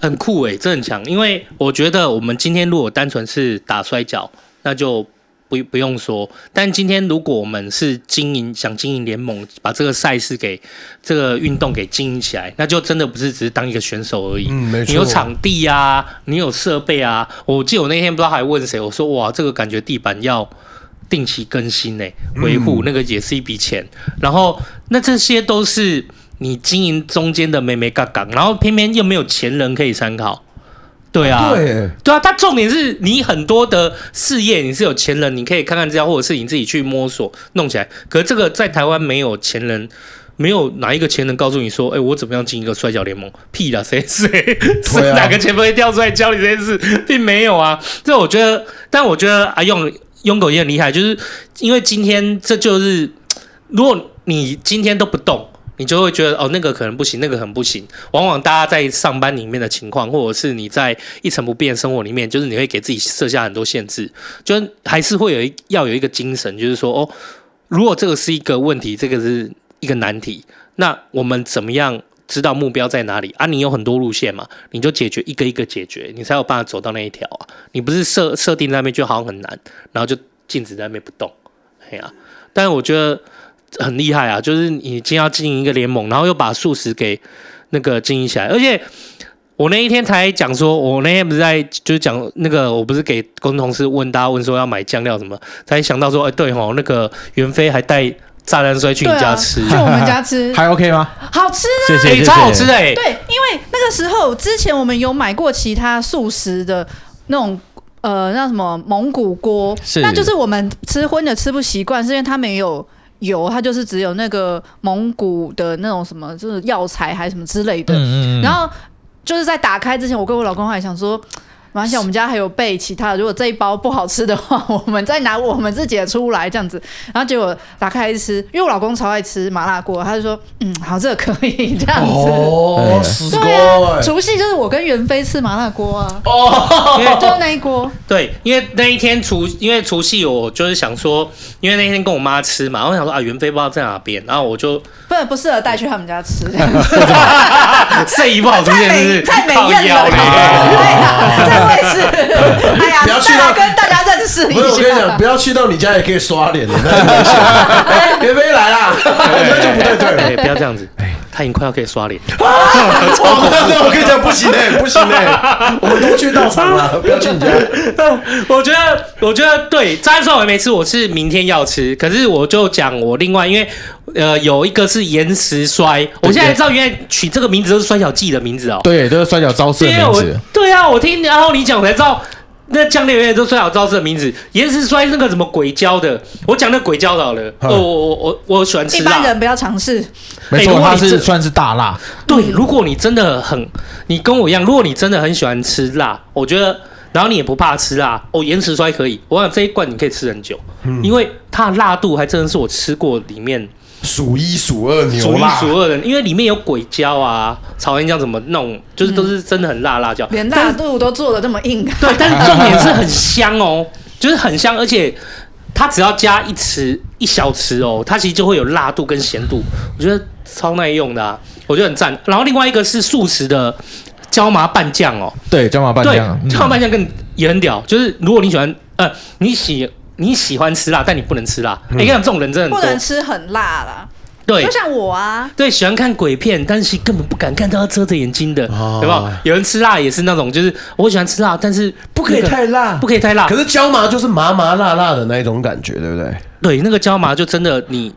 很酷诶、欸，这很强。因为我觉得我们今天如果单纯是打摔角，那就不不用说。但今天如果我们是经营，想经营联盟，把这个赛事给这个运动给经营起来，那就真的不是只是当一个选手而已。嗯，没错。你有场地啊，你有设备啊。我记得我那天不知道还问谁，我说哇，这个感觉地板要定期更新呢、欸，维护那个也是一笔钱。然后那这些都是。你经营中间的美眉嘎嘎，然后偏偏又没有前人可以参考，对啊，对，对啊，他重点是你很多的事业你是有前人，你可以看看资料，或者是你自己去摸索弄起来。可是这个在台湾没有前人，没有哪一个前人告诉你说，哎，我怎么样进一个摔跤联盟？屁啦，谁谁是 <laughs> 哪个前辈会跳出来教你这件事，并没有啊。这我觉得，但我觉得啊，用拥狗也很厉害，就是因为今天这就是，如果你今天都不动。你就会觉得哦，那个可能不行，那个很不行。往往大家在上班里面的情况，或者是你在一成不变生活里面，就是你会给自己设下很多限制，就还是会有一要有一个精神，就是说哦，如果这个是一个问题，这个是一个难题，那我们怎么样知道目标在哪里啊？你有很多路线嘛，你就解决一个一个解决，你才有办法走到那一条啊。你不是设设定那边就好像很难，然后就静止在那边不动，哎呀、啊。但是我觉得。很厉害啊！就是你今天要经营一个联盟，然后又把素食给那个经营起来。而且我那一天才讲说，我那天不是在就是讲那个，我不是给工同事问大家问说要买酱料什么，才想到说，哎，对吼，那个袁飞还带炸弹摔去你家吃，去我们家吃 <laughs> 还 OK 吗？好吃啊，谢谢谢谢超好吃的哎。对，因为那个时候之前我们有买过其他素食的那种。呃，那什么蒙古锅，是那就是我们吃荤的吃不习惯，是因为他没有油，它就是只有那个蒙古的那种什么，就是药材还是什么之类的。嗯嗯嗯，然后就是在打开之前，我跟我老公还想说。没关系，我们家还有备其他的。如果这一包不好吃的话，<laughs> 我们再拿我们自己的出来这样子。然后结果打开吃，因为我老公超爱吃麻辣锅，他就说：“嗯，好，这个可以这样子。”哦，对啊，除夕就是我跟袁飞吃麻辣锅啊。哦，因为就是那一锅。对，因为那一天除因为除夕，我就是想说，因为那天跟我妈吃嘛，我想说啊，袁飞不知道在哪边，然后我就不不适合带去他们家吃。<laughs> 这一不好出现是太美艳了。我也是，<laughs> 哎呀，不要去到跟大家认识一下。不是我跟你讲，不要去到你家也可以刷脸的，<laughs> 别飞来啦，<laughs> 那就不对对。了，不要这样子，他已经快要可以刷脸。<laughs> 我跟你讲，不行哎，不行哎，我们都去到场了，<laughs> 不要去你家。我觉得，我觉得对，炸串我还没吃，我是明天要吃。可是我就讲我另外，因为呃有一个是延时摔，我现在知道原来取这个名字都是摔角记的名字哦。对，都是摔角招式的名字。对啊，我听然后你讲我才知道，那酱料员都摔角招式的名字。延时摔那个什么鬼椒的，我讲那鬼椒的好了。我我我我喜欢吃辣。一般人不要尝试。没错，它是算是大辣。对，如果你真的很，你跟我一样，如果你真的很喜欢吃辣，我觉得。然后你也不怕吃辣哦，延时摔可以。我想这一罐你可以吃很久，嗯、因为它的辣度还真的是我吃过里面数一数二牛辣，数一数二的。因为里面有鬼椒啊、草莓酱怎么弄，就是都是真的很辣辣椒，连辣度都做的这么硬。对，但是 <laughs> 重点是很香哦，就是很香，而且它只要加一匙一小匙哦，它其实就会有辣度跟咸度，我觉得超耐用的啊。我觉得很赞。然后另外一个是素食的椒麻拌酱哦，对，椒麻拌酱，椒麻拌酱更也很屌。就是如果你喜欢，呃，你喜你喜欢吃辣，但你不能吃辣。你看这种人真的不能吃很辣啦。对，就像我啊，对，喜欢看鬼片，但是根本不敢看到他遮着眼睛的，哦、对吧？有人吃辣也是那种，就是我喜欢吃辣，但是不可以太辣，不可以太辣。可是椒麻就是麻麻辣辣的那一种感觉，对不对？对，那个椒麻就真的，你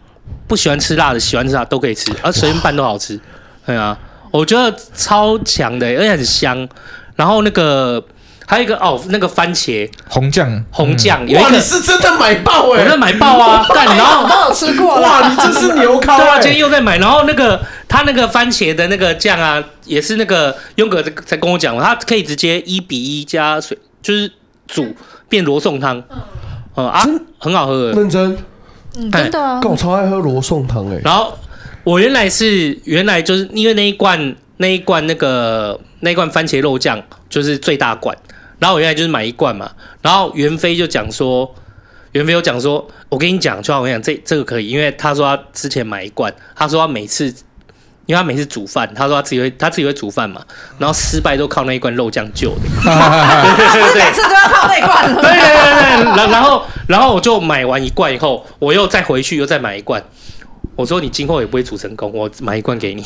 不喜欢吃辣的，喜欢吃辣都可以吃，而随便拌都好吃。<laughs> 对啊，我觉得超强的，而且很香。然后那个。还有一个哦，那个番茄红酱，红酱，哇，你是真的买爆哎！我在买爆啊！但然后我有吃过，哇，你这是牛咖！对啊，今天又在买。然后那个他那个番茄的那个酱啊，也是那个雍哥才跟我讲，他可以直接一比一加水，就是煮变罗宋汤。嗯啊，很好喝，认真，嗯，真的啊，我超爱喝罗宋汤哎。然后我原来是原来就是因为那一罐那一罐那个那一罐番茄肉酱就是最大罐。然后我原来就是买一罐嘛，然后袁飞就讲说，袁飞有讲说，我跟你讲，就好我跟你讲，这这个可以，因为他说他之前买一罐，他说他每次，因为他每次煮饭，他说他自己会他自己会煮饭嘛，然后失败都靠那一罐肉酱救的，对对对，每次都要靠那一罐，对对对对，然然后然后我就买完一罐以后，我又再回去又再买一罐。我说你今后也不会煮成功，我买一罐给你，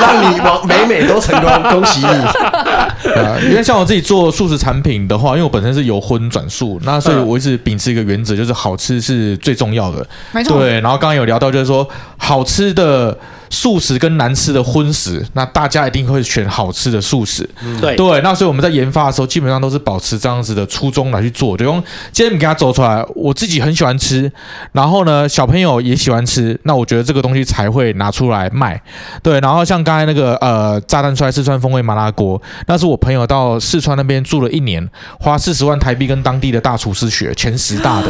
让你往每每都成功，恭喜你。<laughs> 啊，因为像我自己做素食产品的话，因为我本身是由荤转素，那所以我一直秉持一个原则，就是好吃是最重要的。没错。对，然后刚刚有聊到，就是说好吃的。素食跟难吃的荤食，那大家一定会选好吃的素食。嗯、对对，那所以我们在研发的时候，基本上都是保持这样子的初衷来去做。就用今天你给他走出来，我自己很喜欢吃，然后呢，小朋友也喜欢吃，那我觉得这个东西才会拿出来卖。对，然后像刚才那个呃炸弹摔四川风味麻辣锅，那是我朋友到四川那边住了一年，花四十万台币跟当地的大厨师学，前十大的。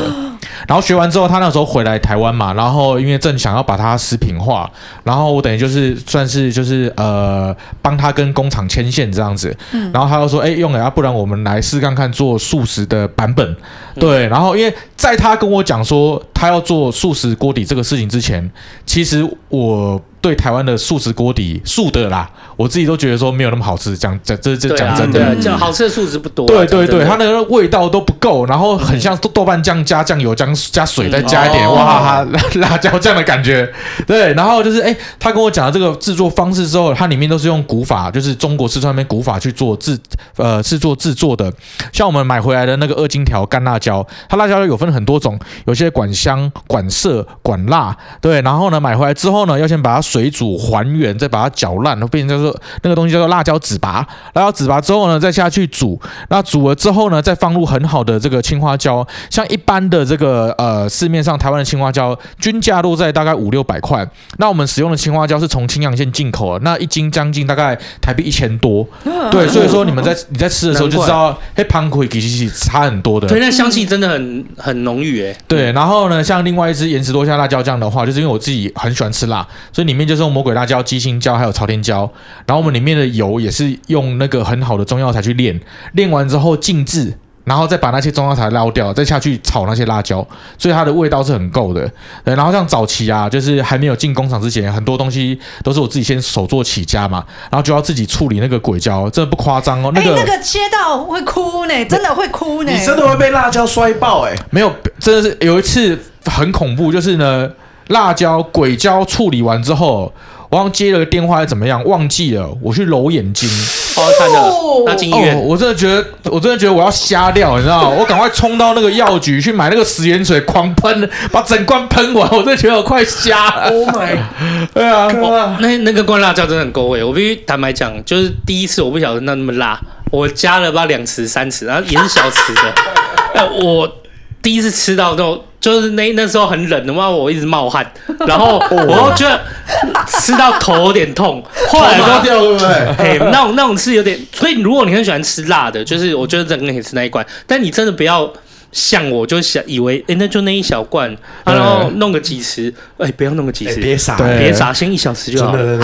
然后学完之后，他那时候回来台湾嘛，然后因为正想要把它食品化，然后我等于就是算是就是呃帮他跟工厂牵线这样子，嗯，然后他又说，哎，用了啊，不然我们来试看看做素食的版本，对，然后因为在他跟我讲说他要做素食锅底这个事情之前，其实我。对台湾的素食锅底素的啦，我自己都觉得说没有那么好吃。讲讲这这讲真的，好吃的素食不多。对对对，它那个味道都不够，然后很像豆瓣酱加酱油加加水，再加一点、嗯、哇哈哈 <laughs> 辣椒酱的感觉。对，然后就是哎，他跟我讲了这个制作方式之后，它里面都是用古法，就是中国四川那边古法去做制呃制作制作的。像我们买回来的那个二荆条干辣椒，它辣椒有分很多种，有些管香、管涩、管辣。对，然后呢买回来之后呢，要先把它。水煮还原，再把它搅烂，然后变成叫做那个东西叫做辣椒籽拔。辣椒籽拔之后呢，再下去煮。那煮了之后呢，再放入很好的这个青花椒。像一般的这个呃市面上台湾的青花椒均价落在大概五六百块。那我们使用的青花椒是从青阳县进口的，那一斤将近大概台币一千多。对，所以说你们 <laughs> 在你在吃的时候就知道，嘿，胖亏其实是差很多的。对，那香气真的很很浓郁诶。对，然后呢，像另外一支盐焗多香辣椒酱的话，就是因为我自己很喜欢吃辣，所以里面。就是用魔鬼辣椒、鸡心椒还有朝天椒，然后我们里面的油也是用那个很好的中药材去炼，炼完之后静置，然后再把那些中药材捞掉，再下去炒那些辣椒，所以它的味道是很够的。对，然后像早期啊，就是还没有进工厂之前，很多东西都是我自己先手做起家嘛，然后就要自己处理那个鬼椒，真的不夸张哦。那个、欸、那个切到会哭呢，真的会哭呢，你真的会被辣椒摔爆哎、欸！没有，真的是有一次很恐怖，就是呢。辣椒鬼椒处理完之后，我刚接了个电话，还是怎么样？忘记了，我去揉眼睛，哦，看了，那进医院，我真的觉得，我真的觉得我要瞎掉，你知道吗？我赶快冲到那个药局去买那个食盐水，狂喷，把整罐喷完，我真的觉得我快瞎了。Oh my，<laughs> 对啊，那那个罐辣椒真的很够味。我必须坦白讲，就是第一次我不晓得那那么辣，我加了吧两匙三匙，然后也是小匙的。<laughs> 哎，我第一次吃到那种。就是那那时候很冷的嘛，我一直冒汗，<laughs> 然后我又觉得吃到头有点痛，<laughs> 后来都掉对不对？哎，那种那种是有点，所以如果你很喜欢吃辣的，就是我觉得真的可以吃那一罐，但你真的不要像我就想以为，哎，那就那一小罐，然后弄个几匙，哎，不要弄个几匙，别傻，别傻，先一小匙就好了，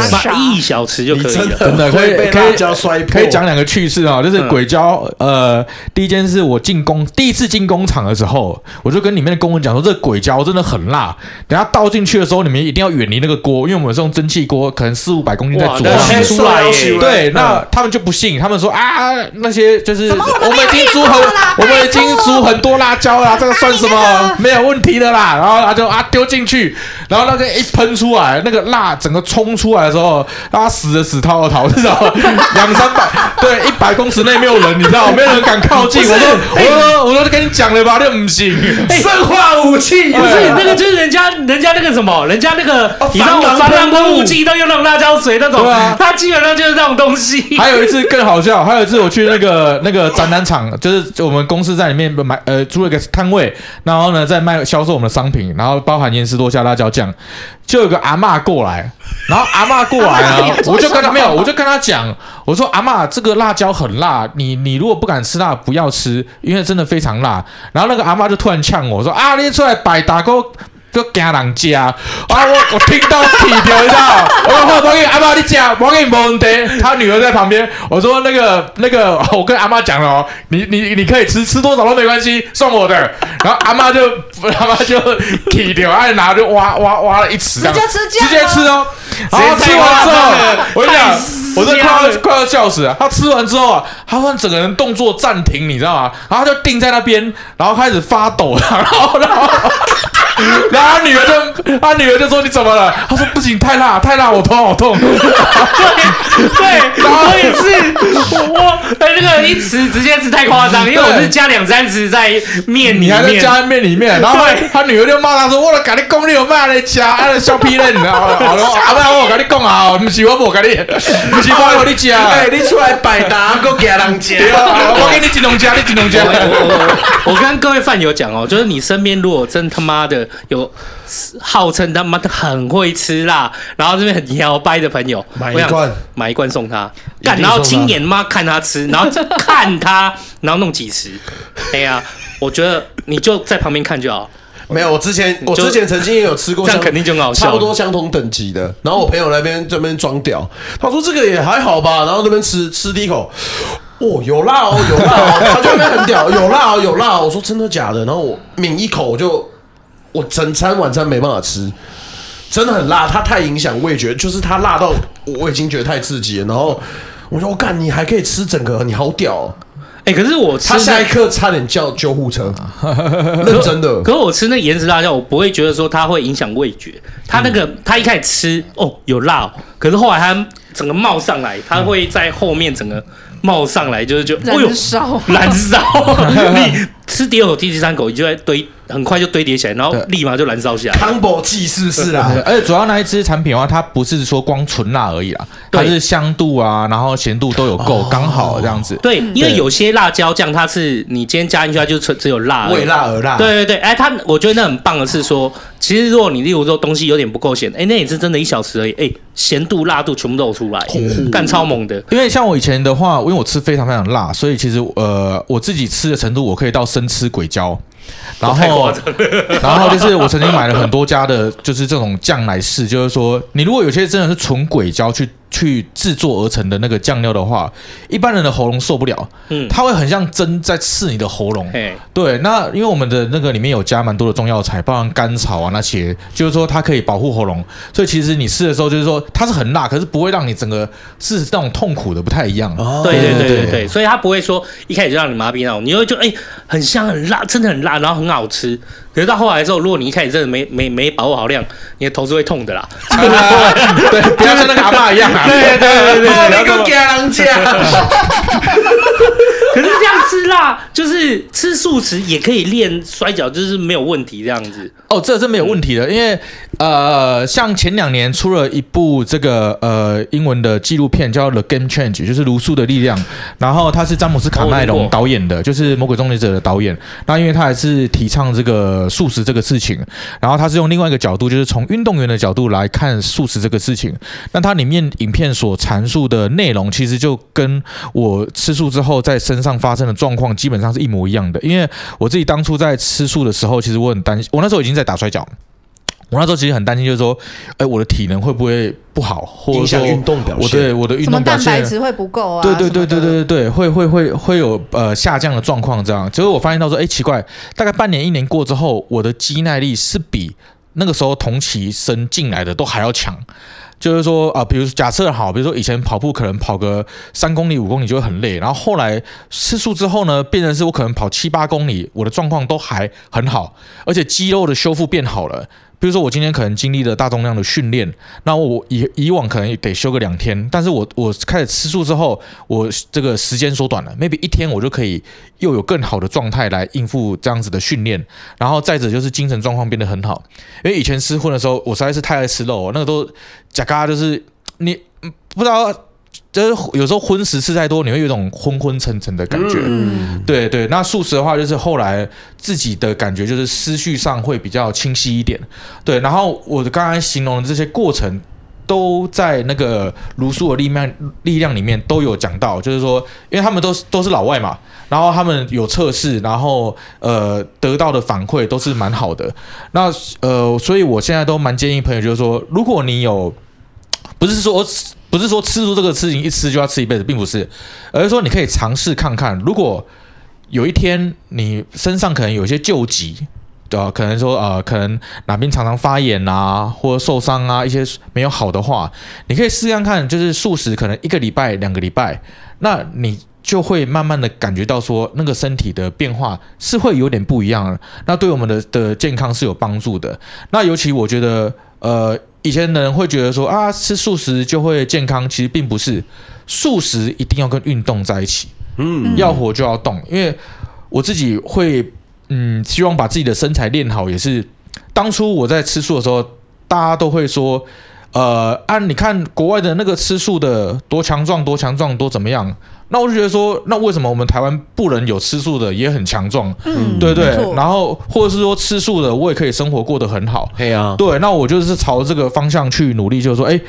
一小匙就可以了。真的可以，可以可以讲两个趣事啊，就是鬼椒，呃，第一件事我进工第一次进工厂的时候，我就跟里面的工人讲说，这个鬼椒真的很辣，等下倒进去的时候，你们一定要远离那个锅，因为我们是用蒸汽锅，可能四五百公斤在煮，出来，对，那他们就不信，他们说啊，那些就是我们已经煮很，我们已经煮很多。辣椒啦，这个算什么？没有问题的啦。然后他就啊丢进去，然后那个一喷出来，那个辣整个冲出来的时候，他死的死，逃的逃，知道吗？<laughs> 两三百，对，一百公尺内没有人，你知道吗？没有人敢靠近。我说，我说，我说就跟你讲了吧，就不行。生化武器不是那个，就是人家人家那个什么，人家那个你知道吗？防狼喷雾剂都用那种辣椒水那种，他基本上就是这种东西。还有一次更好笑，还有一次我去那个那个展览场，就是我们公司在里面买呃。租了一个摊位，然后呢，在卖销售我们的商品，然后包含盐丝多加辣椒酱，就有个阿嬷过来，然后阿嬷过来 <laughs> 呢，我就跟他没有，我就跟他讲，我说阿嬷，这个辣椒很辣，你你如果不敢吃辣，不要吃，因为真的非常辣。然后那个阿嬷就突然呛我说啊，你出来摆大哥。就惊人家啊！我我听到气掉，你知道？我说我给阿妈你讲，我给你问题。他女儿在旁边，我说那个那个，我跟阿妈讲了哦，你你你可以吃，吃多少都没关系，送我的。然后阿妈就阿妈就气掉，哎拿就挖挖挖了一匙，直接吃，直接吃哦。然后吃完之后，我跟你讲，我这快要快要笑死了。他吃完之后啊，他突然整个人动作暂停，你知道吗？然后他就定在那边，然后开始发抖，然后然后。然 <laughs> 后他女儿就，他女儿就说：“你怎么了？”他说：“不行，太辣，太辣，我头好痛。<laughs> ”对对，然后也是我哎，那个一匙直接吃太夸张，因为我是加两三匙在面里面，你还在加在面里面。然后他女儿就骂他说：“我来赶你讲，你有骂来加，啊，小屁人，你知道吗？” <laughs> 好了，阿妈，我跟你讲啊，不是我不跟你，不是我跟你讲，哎，你出来摆档，给人家，我给你金龙家，你金龙家。我跟各位饭友讲哦，就是你身边如果真他妈的。有号称他妈的很会吃辣，然后这边很摇摆的朋友，买一罐，买一罐送他，干，然后亲眼妈看他吃，然后看他，<laughs> 然后弄几十。哎呀，我觉得你就在旁边看就好。没有，我之前我之前曾经也有吃过，这样肯定就很好笑，差不多相同等级的。然后我朋友那边这边装屌，他说这个也还好吧，然后那边吃吃第一口，哦，有辣哦，有辣哦，他就那边很屌，有辣哦，有辣哦。我说真的假的？然后我抿一口我就。我整餐晚餐没办法吃，真的很辣，它太影响味觉，就是它辣到我已经觉得太刺激了。然后我说：“我干，你还可以吃整个，你好屌哦！”哎、欸，可是我吃他下一刻差点叫救护车，<laughs> 认真的。可是我吃那盐焗辣椒，我不会觉得说它会影响味觉。它那个，他一开始吃哦有辣哦，可是后来它整个冒上来，它会在后面整个冒上来，就是就燃烧，燃烧。你吃第二口、第三口，你就在堆。很快就堆叠起来，然后立马就燃烧起来。Combo 技是不是啊？而且主要那一支产品的话，它不是说光纯辣而已啦，它是香度啊，然后咸度都有够，刚好这样子。对，因为有些辣椒酱它是你今天加进去，它就只有辣，为辣而辣。对对对，哎，它我觉得那很棒的是说，其实如果你例如说东西有点不够咸，哎，那也是真的一小时而已，哎，咸度辣度全部都有出来，干超猛的。因为像我以前的话，因为我吃非常非常辣，所以其实呃，我自己吃的程度，我可以到生吃鬼椒。然后，<laughs> 然后就是我曾经买了很多家的，就是这种酱来试，就是说，你如果有些真的是纯鬼椒去。去制作而成的那个酱料的话，一般人的喉咙受不了，嗯，它会很像针在刺你的喉咙，嘿对。那因为我们的那个里面有加蛮多的中药材，包含甘草啊那些，就是说它可以保护喉咙，所以其实你吃的时候就是说它是很辣，可是不会让你整个是那种痛苦的，不太一样。哦，对对对对对，所以它不会说一开始就让你麻痹那种，你会就哎很香很辣，真的很辣，然后很好吃。可是到后来之后，如果你一开始真的没没没把握好量，你的头是会痛的啦。<laughs> 对，不要像那个阿爸一样啊。对对对对，不要跟人家。<laughs> 可是这样吃辣，就是吃素食也可以练摔跤，就是没有问题这样子。哦，这是没有问题的，因为呃，像前两年出了一部这个呃英文的纪录片，叫《The Game Change》，就是卢素的力量。然后他是詹姆斯卡麦隆导演的，就是《魔鬼终结者》的导演。那因为他还是提倡这个素食这个事情，然后他是用另外一个角度，就是从运动员的角度来看素食这个事情。那它里面影片所阐述的内容，其实就跟我吃素之后在身上发生的状况基本上是一模一样的。因为我自己当初在吃素的时候，其实我很担心，我那时候已经在打摔跤。我那时候其实很担心，就是说，哎，我的体能会不会不好，或者说影响运动表现？我对我的运动表现，什么蛋白质会不够啊？对对对对对对对，会会会会有呃下降的状况这样。结果我发现到说，哎，奇怪，大概半年一年过之后，我的肌耐力是比那个时候同期生进来的都还要强。就是说啊，比如假设好，比如说以前跑步可能跑个三公里五公里就会很累，然后后来吃素之后呢，变成是我可能跑七八公里，我的状况都还很好，而且肌肉的修复变好了。比如说我今天可能经历了大重量的训练，那我以以往可能也得休个两天，但是我我开始吃素之后，我这个时间缩短了，maybe 一天我就可以又有更好的状态来应付这样子的训练，然后再者就是精神状况变得很好，因为以前吃荤的时候，我实在是太爱吃肉，那个都假嘎就是你不知道。就是有时候荤食吃太多，你会有一种昏昏沉沉的感觉。嗯，对对。那素食的话，就是后来自己的感觉就是思绪上会比较清晰一点。对，然后我刚才形容的这些过程，都在那个卢素的力量力量里面都有讲到，就是说，因为他们都是都是老外嘛，然后他们有测试，然后呃得到的反馈都是蛮好的。那呃，所以我现在都蛮建议朋友，就是说，如果你有，不是说。不是说吃素这个事情一吃就要吃一辈子，并不是，而是说你可以尝试看看，如果有一天你身上可能有一些旧疾，对吧？可能说呃，可能哪边常常发炎啊，或者受伤啊，一些没有好的话，你可以试试看看，就是素食可能一个礼拜、两个礼拜，那你就会慢慢的感觉到说，那个身体的变化是会有点不一样，那对我们的的健康是有帮助的。那尤其我觉得，呃。以前的人会觉得说啊，吃素食就会健康，其实并不是。素食一定要跟运动在一起，嗯，要活就要动。因为我自己会，嗯，希望把自己的身材练好，也是当初我在吃素的时候，大家都会说，呃，啊，你看国外的那个吃素的多强壮，多强壮，多怎么样。那我就觉得说，那为什么我们台湾不能有吃素的也很强壮？嗯，对对。然后或者是说吃素的，我也可以生活过得很好。对啊。对，那我就是朝这个方向去努力，就是说，哎，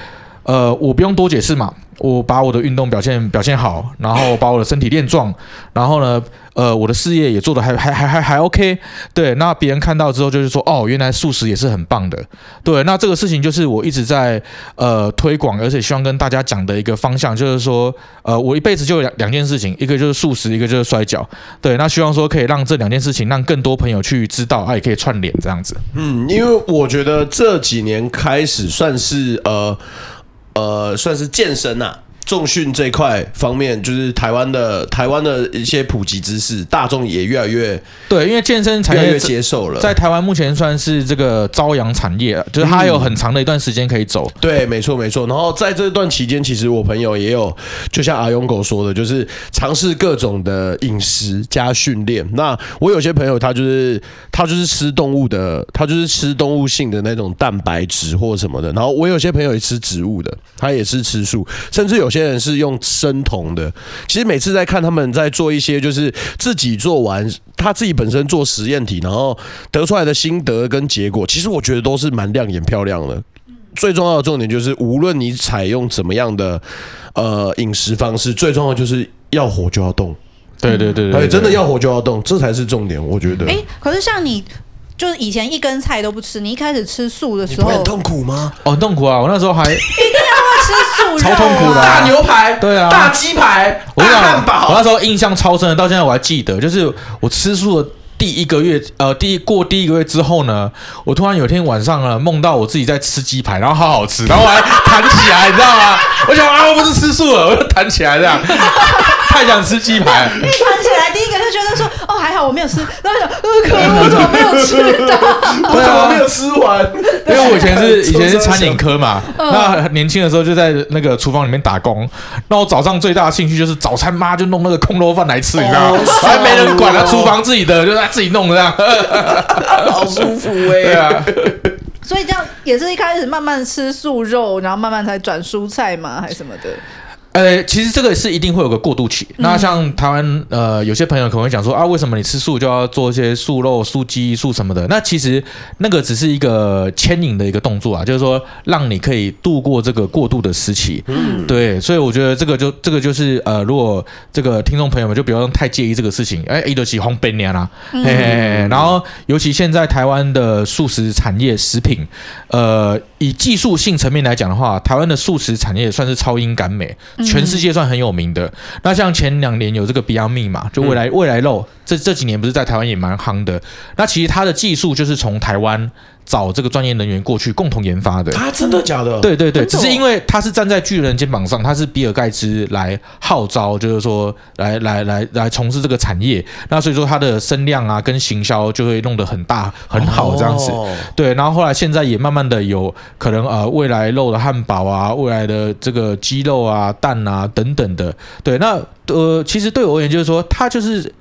呃，我不用多解释嘛。我把我的运动表现表现好，然后把我的身体练壮，然后呢，呃，我的事业也做得还还还还还 OK。对，那别人看到之后就是说，哦，原来素食也是很棒的。对，那这个事情就是我一直在呃推广，而且希望跟大家讲的一个方向，就是说，呃，我一辈子就有两两件事情，一个就是素食，一个就是摔跤。对，那希望说可以让这两件事情让更多朋友去知道，啊，也可以串联这样子。嗯，因为我觉得这几年开始算是呃。呃，算是健身呐、重训这块方面，就是台湾的台湾的一些普及知识，大众也越来越对，因为健身产业越接受了，在台湾目前算是这个朝阳产业，就是它有很长的一段时间可以走。嗯、对，没错没错。然后在这段期间，其实我朋友也有，就像阿勇狗说的，就是尝试各种的饮食加训练。那我有些朋友，他就是他就是吃动物的，他就是吃动物性的那种蛋白质或什么的。然后我有些朋友也吃植物的，他也是吃素，甚至有。有些人是用生酮的，其实每次在看他们在做一些，就是自己做完他自己本身做实验体，然后得出来的心得跟结果，其实我觉得都是蛮亮眼漂亮的。最重要的重点就是，无论你采用怎么样的呃饮食方式，最重要就是要活就要动。对对对对，真的要活就要动，这才是重点。我觉得。哎，可是像你。就是以前一根菜都不吃，你一开始吃素的时候，很痛苦吗？哦，痛苦啊！我那时候还 <laughs> 超痛苦的，大牛排，对啊，大鸡排，我跟你讲，大汉堡。我那时候印象超深的，到现在我还记得，就是我吃素的第一个月，呃，第一过第一个月之后呢，我突然有一天晚上呢，梦到我自己在吃鸡排，然后好好吃，然后我还弹起来，你知道吗？<laughs> 我想啊，我不是吃素了，我就弹起来这样。太想吃鸡排，<laughs> 一弹起来，第一个就觉得说，哦，还好我没有吃，<laughs> 然后想，呃，可恶，我怎么没有吃到？我怎么没有吃完？<laughs> 因为我以前是以前是餐饮科嘛，那年轻的时候就在那个厨房里面打工。那我早上最大的兴趣就是早餐，妈就弄那个空肉饭来吃，你知道吗？<laughs> 还没人管他，厨房自己的，就在自己弄这样，好舒服哎。对啊，所以这样也是一开始慢慢吃素肉，然后慢慢才转蔬菜嘛？还是什么的？呃，其实这个是一定会有个过渡期。嗯、那像台湾呃，有些朋友可能会讲说啊，为什么你吃素就要做一些素肉、素鸡、素什么的？那其实那个只是一个牵引的一个动作啊，就是说让你可以度过这个过渡的时期。嗯，对，所以我觉得这个就这个就是呃，如果这个听众朋友们就不要太介意这个事情，哎，一德起红本年啦，嘿嘿嘿。然后尤其现在台湾的素食产业、食品，呃，以技术性层面来讲的话，台湾的素食产业算是超英赶美。全世界算很有名的。嗯、那像前两年有这个 Beyond Meat 嘛，就未来未来肉，这这几年不是在台湾也蛮夯的。那其实它的技术就是从台湾。找这个专业人员过去共同研发的，他真的假的？对对对，只是因为他是站在巨人肩膀上，他是比尔盖茨来号召，就是说来来来来从事这个产业，那所以说他的声量啊跟行销就会弄得很大很好这样子。对，然后后来现在也慢慢的有可能呃未来肉的汉堡啊，未来的这个鸡肉啊蛋啊等等的。对，那呃其实对我而言就是说，他就是。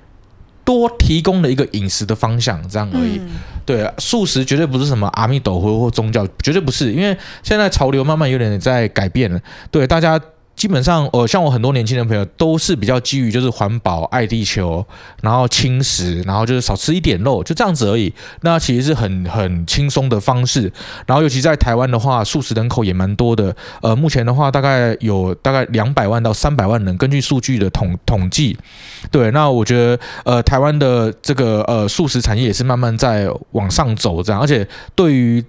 多提供了一个饮食的方向，这样而已。嗯、对，素食绝对不是什么阿弥陀佛或宗教，绝对不是。因为现在潮流慢慢有点在改变了，对大家。基本上，呃，像我很多年轻的朋友都是比较基于就是环保、爱地球，然后轻食，然后就是少吃一点肉，就这样子而已。那其实是很很轻松的方式。然后尤其在台湾的话，素食人口也蛮多的。呃，目前的话大概有大概两百万到三百万人，根据数据的统统计。对，那我觉得呃，台湾的这个呃素食产业也是慢慢在往上走，这样。而且对于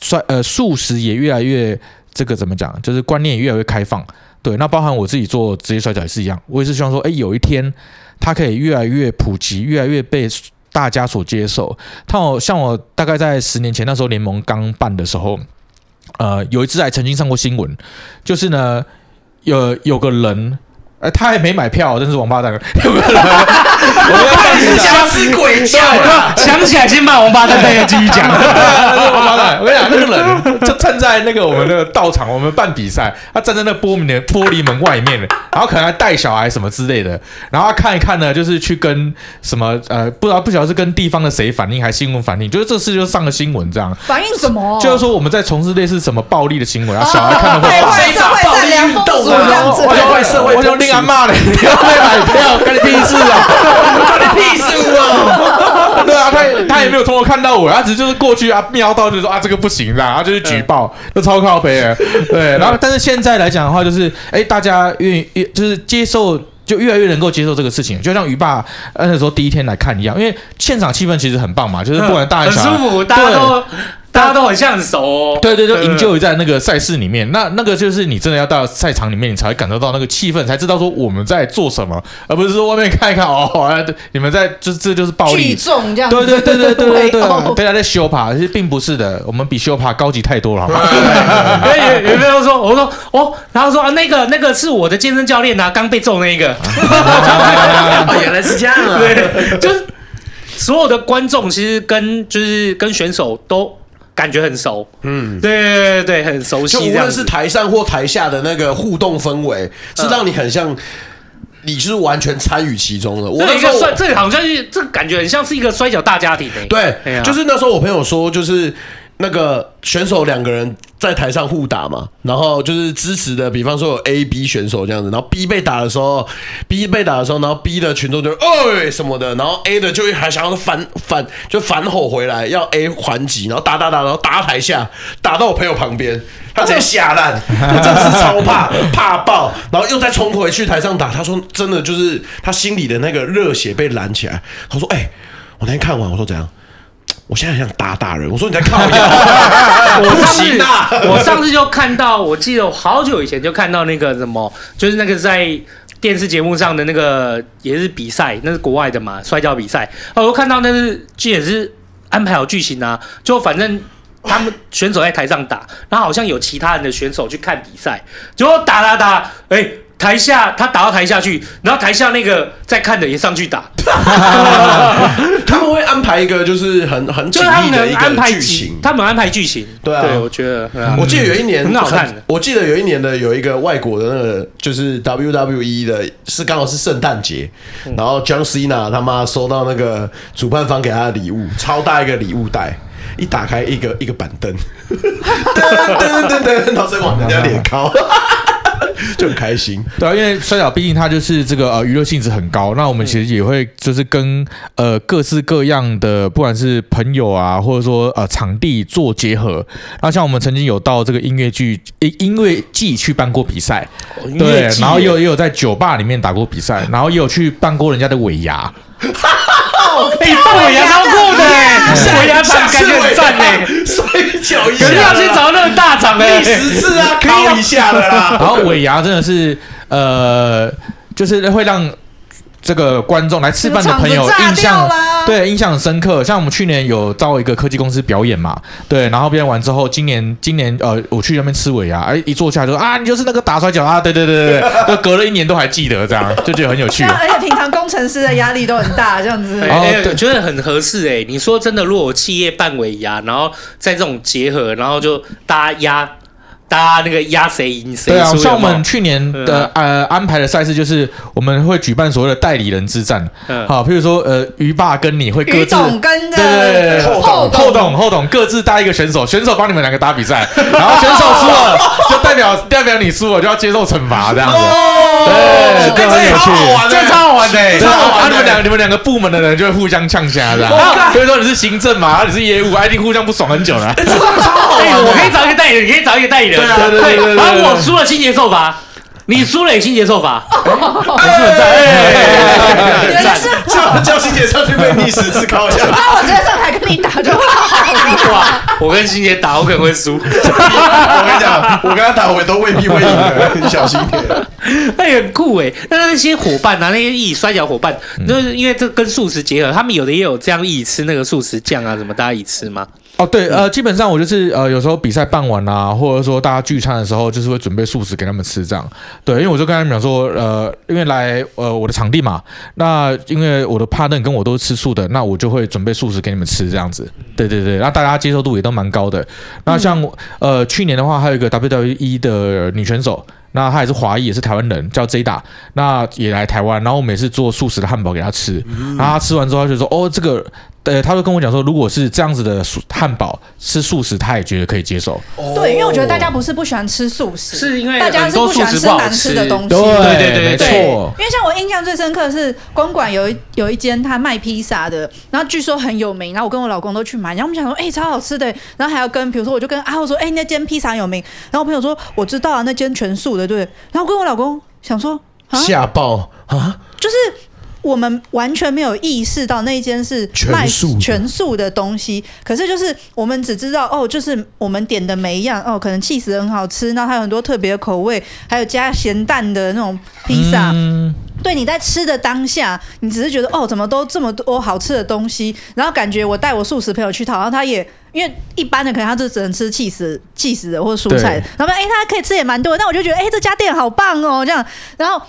算呃素食也越来越这个怎么讲，就是观念也越来越开放。对，那包含我自己做职业摔角也是一样，我也是希望说，哎，有一天它可以越来越普及，越来越被大家所接受。它像我大概在十年前那时候联盟刚办的时候，呃，有一次还曾经上过新闻，就是呢，有有个人。哎，他还没买票，真是王八蛋！<laughs> 有没有？<laughs> 我们开始讲是鬼叫了，<laughs> 想起来先骂王八蛋再继续讲。王八蛋，我跟你讲，那个人就站在那个我们的道场，我们办比赛，他站在那玻璃的玻璃门外面，然后可能还带小孩什么之类的，然后他看一看呢，就是去跟什么呃，不知道不晓得是跟地方的谁反映，还是新闻反映，就是这事就上了新闻这样。反映什么？就是说我们在从事类似什么暴力的行为，然后小孩看了会非常暴力运动这样子，我就另。骂了，你要被买票，关你屁事啊！关你屁事啊！<laughs> 对啊，他他也没有从我看到我，他只是就是过去啊，瞄到就说啊，这个不行，然后就是举报，就超靠北。对，然后但是现在来讲的话，就是哎，大家愿意就是接受，就越来越能够接受这个事情，就像鱼爸那时候第一天来看一样，因为现场气氛其实很棒嘛，就是不管大人小孩，很舒服，大家都。大家都很像很熟哦，对对，就营救在那个赛事里面，那那个就是你真的要到赛场里面，你才会感受到那个气氛，才知道说我们在做什么，而不是说外面看一看哦，你们在就这就是暴力，聚众这样，对对对对对对对，大家在修爬，其实并不是的，我们比修爬高级太多了，好吗？有有有没有说，我说哦，然后说啊，那个那个是我的健身教练啊，刚被揍那一个，原来是这样啊，对，就是所有的观众其实跟就是跟选手都。感觉很熟，嗯，对对对对，很熟悉。无论是台上或台下的那个互动氛围，是让你很像，你是完全参与其中的。我那时候，这个好像是，这个感觉很像是一个摔跤大家庭。对，就是那时候我朋友说，就是。那个选手两个人在台上互打嘛，然后就是支持的，比方说有 A、B 选手这样子，然后 B 被打的时候，B 被打的时候，然后 B 的群众就哎什么的，然后 A 的就还想要反反就反吼回来，要 A 还击，然后打打打，然后打台下，打到我朋友旁边，他直接吓烂，他真是超怕怕爆，然后又再冲回去台上打，他说真的就是他心里的那个热血被燃起来，他说哎、我那天看完，我说怎样？我现在很想打打人，我说你在靠我，<laughs> 我上次我上次就看到，我记得我好久以前就看到那个什么，就是那个在电视节目上的那个也是比赛，那是国外的嘛，摔跤比赛。我就看到那是这也是安排好剧情啊，就反正他们选手在台上打，然后好像有其他人的选手去看比赛，结果打打打，哎、欸。台下他打到台下去，然后台下那个在看的也上去打。<laughs> 他们会安排一个就是很很紧密的一个剧情，他们安排剧情。对啊，对我觉得，我记得有一年很好看的。我记得有一年的有一个外国的那个就是 WWE 的，是刚好是圣诞节，然后 John Cena 他妈收到那个主办方给他的礼物，超大一个礼物袋，一打开一个一个板凳，<laughs> 噔噔噔噔，然后再往人家脸靠。<laughs> 就很开心。对啊，因为摔角毕竟它就是这个呃娱乐性质很高，那我们其实也会就是跟呃各式各样的不管是朋友啊，或者说呃场地做结合。那像我们曾经有到这个音乐剧音音乐季去办过比赛，对，然后也有也有在酒吧里面打过比赛，然后也有去办过人家的尾牙。<laughs> 哎，办尾牙超酷的，尾牙厂感觉很赞哎，摔脚一下，肯定要去找那个大厂的，第十次 <laughs> 啊，敲一下了啦。然后尾牙真的是呃，就是会让。这个观众来吃饭的朋友印象对印象很深刻，像我们去年有招一个科技公司表演嘛，对，然后表演完之后，今年今年呃我去那边吃尾牙，哎一坐下来就说啊你就是那个打摔跤啊，对对对对对，就 <laughs> 隔了一年都还记得这样，就觉得很有趣。而且平常工程师的压力都很大，这样子，哎，对觉得很合适哎。你说真的，如果企业办尾牙，然后在这种结合，然后就大家压。大家那个压谁赢谁？对啊，像我们去年的呃安排的赛事，就是我们会举办所谓的代理人之战。好，譬如说呃鱼爸跟你会各自跟对对后董后董后董各自搭一个选手，选手帮你们两个打比赛，<laughs> 然后选手输了就代表代表你输了就要接受惩罚这样子。对，这很有趣，这超好玩的。超好玩，你们两个你们两个部门的人就会互相呛下这样。比如说你是行政嘛，你是业务，一定互相不爽很久了。这超好玩，我可以找一个代理人，你可以找一个代理人。对啊，对对对，然后我输了，清洁受罚，你输了也清洁受罚，还是很赞，原来是叫叫清洁上去被逆十次考一下，那我直接上台跟你打就好。哇，我跟清洁打，我可能会输。我跟你讲，我跟他打，我都未必会赢的，你小心一点。那也很酷哎，那那些伙伴啊，那些一起摔跤伙伴，就是因为这跟素食结合，他们有的也有这样一起吃那个素食酱啊，什么大家一起吃吗？哦，对，呃，基本上我就是呃，有时候比赛办完啊，或者说大家聚餐的时候，就是会准备素食给他们吃，这样。对，因为我就跟他们讲说，呃，因为来呃我的场地嘛，那因为我的 partner 跟我都是吃素的，那我就会准备素食给你们吃，这样子。对对对，那大家接受度也都蛮高的。那像呃去年的话，还有一个 WWE 的女选手。那他也是华裔，也是台湾人，叫 Jada，那也来台湾，然后我们也是做素食的汉堡给他吃，然后他吃完之后他就说，哦，这个。对，他就跟我讲说，如果是这样子的素汉堡吃素食，他也觉得可以接受。对，因为我觉得大家不是不喜欢吃素食，是因为大家是不喜欢吃难吃的东西。对对对，没错。因为像我印象最深刻的是公馆有一有一间他卖披萨的，然后据说很有名，然后我跟我老公都去买，然后我们想说，哎、欸，超好吃的，然后还要跟，比如说我就跟阿浩说，哎、欸，那间披萨有名，然后我朋友说我知道啊，那间全素的，对。然后我跟我老公想说，吓爆啊，就是。我们完全没有意识到那间是卖全素的东西，可是就是我们只知道哦，就是我们点的每一样哦，可能起司很好吃，然后还有很多特别的口味，还有加咸蛋的那种披萨。嗯、对，你在吃的当下，你只是觉得哦，怎么都这么多好吃的东西，然后感觉我带我素食朋友去讨，然后他也因为一般的可能他就只能吃起司、起司的或者蔬菜，然后哎，他可以吃也蛮多，但我就觉得哎，这家店好棒哦，这样，然后。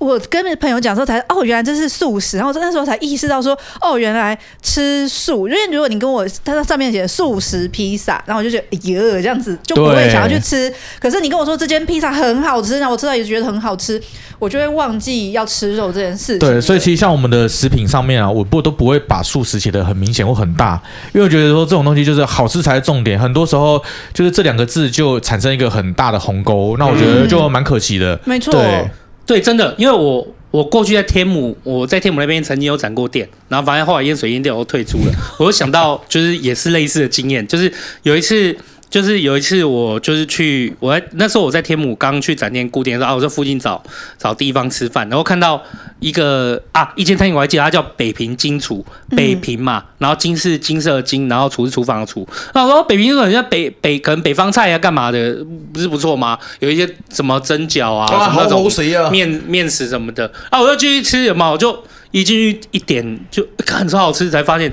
我跟朋友讲说才哦，原来这是素食，然后那时候才意识到说哦，原来吃素，因为如果你跟我他在上面写素食披萨，然后我就觉得哎呦，这样子就不会想要去吃。可是你跟我说这间披萨很好吃，然后我吃到也觉得很好吃，我就会忘记要吃肉这件事情。对，所以其实像我们的食品上面啊，我不都不会把素食写的很明显或很大，因为我觉得说这种东西就是好吃才是重点，很多时候就是这两个字就产生一个很大的鸿沟，那我觉得就蛮可惜的。嗯、没错。对。对，真的，因为我我过去在天母，我在天母那边曾经有展过店，然后发现后来淹水淹掉，我退出了。我就想到，就是也是类似的经验，就是有一次。就是有一次，我就是去，我在那时候我在天母刚去展店固定的时候啊，我在附近找找地方吃饭，然后看到一个啊一间餐厅，我还记得它叫北平金厨，北平嘛，然后金是金色的金，然后厨是厨房的厨，然后我说北平就是很像北北可能北方菜啊，干嘛的，不是不错吗？有一些什么蒸饺啊，什么那种面面食什么的啊，我就继续吃，有吗？我就一进去一点就看超好吃，才发现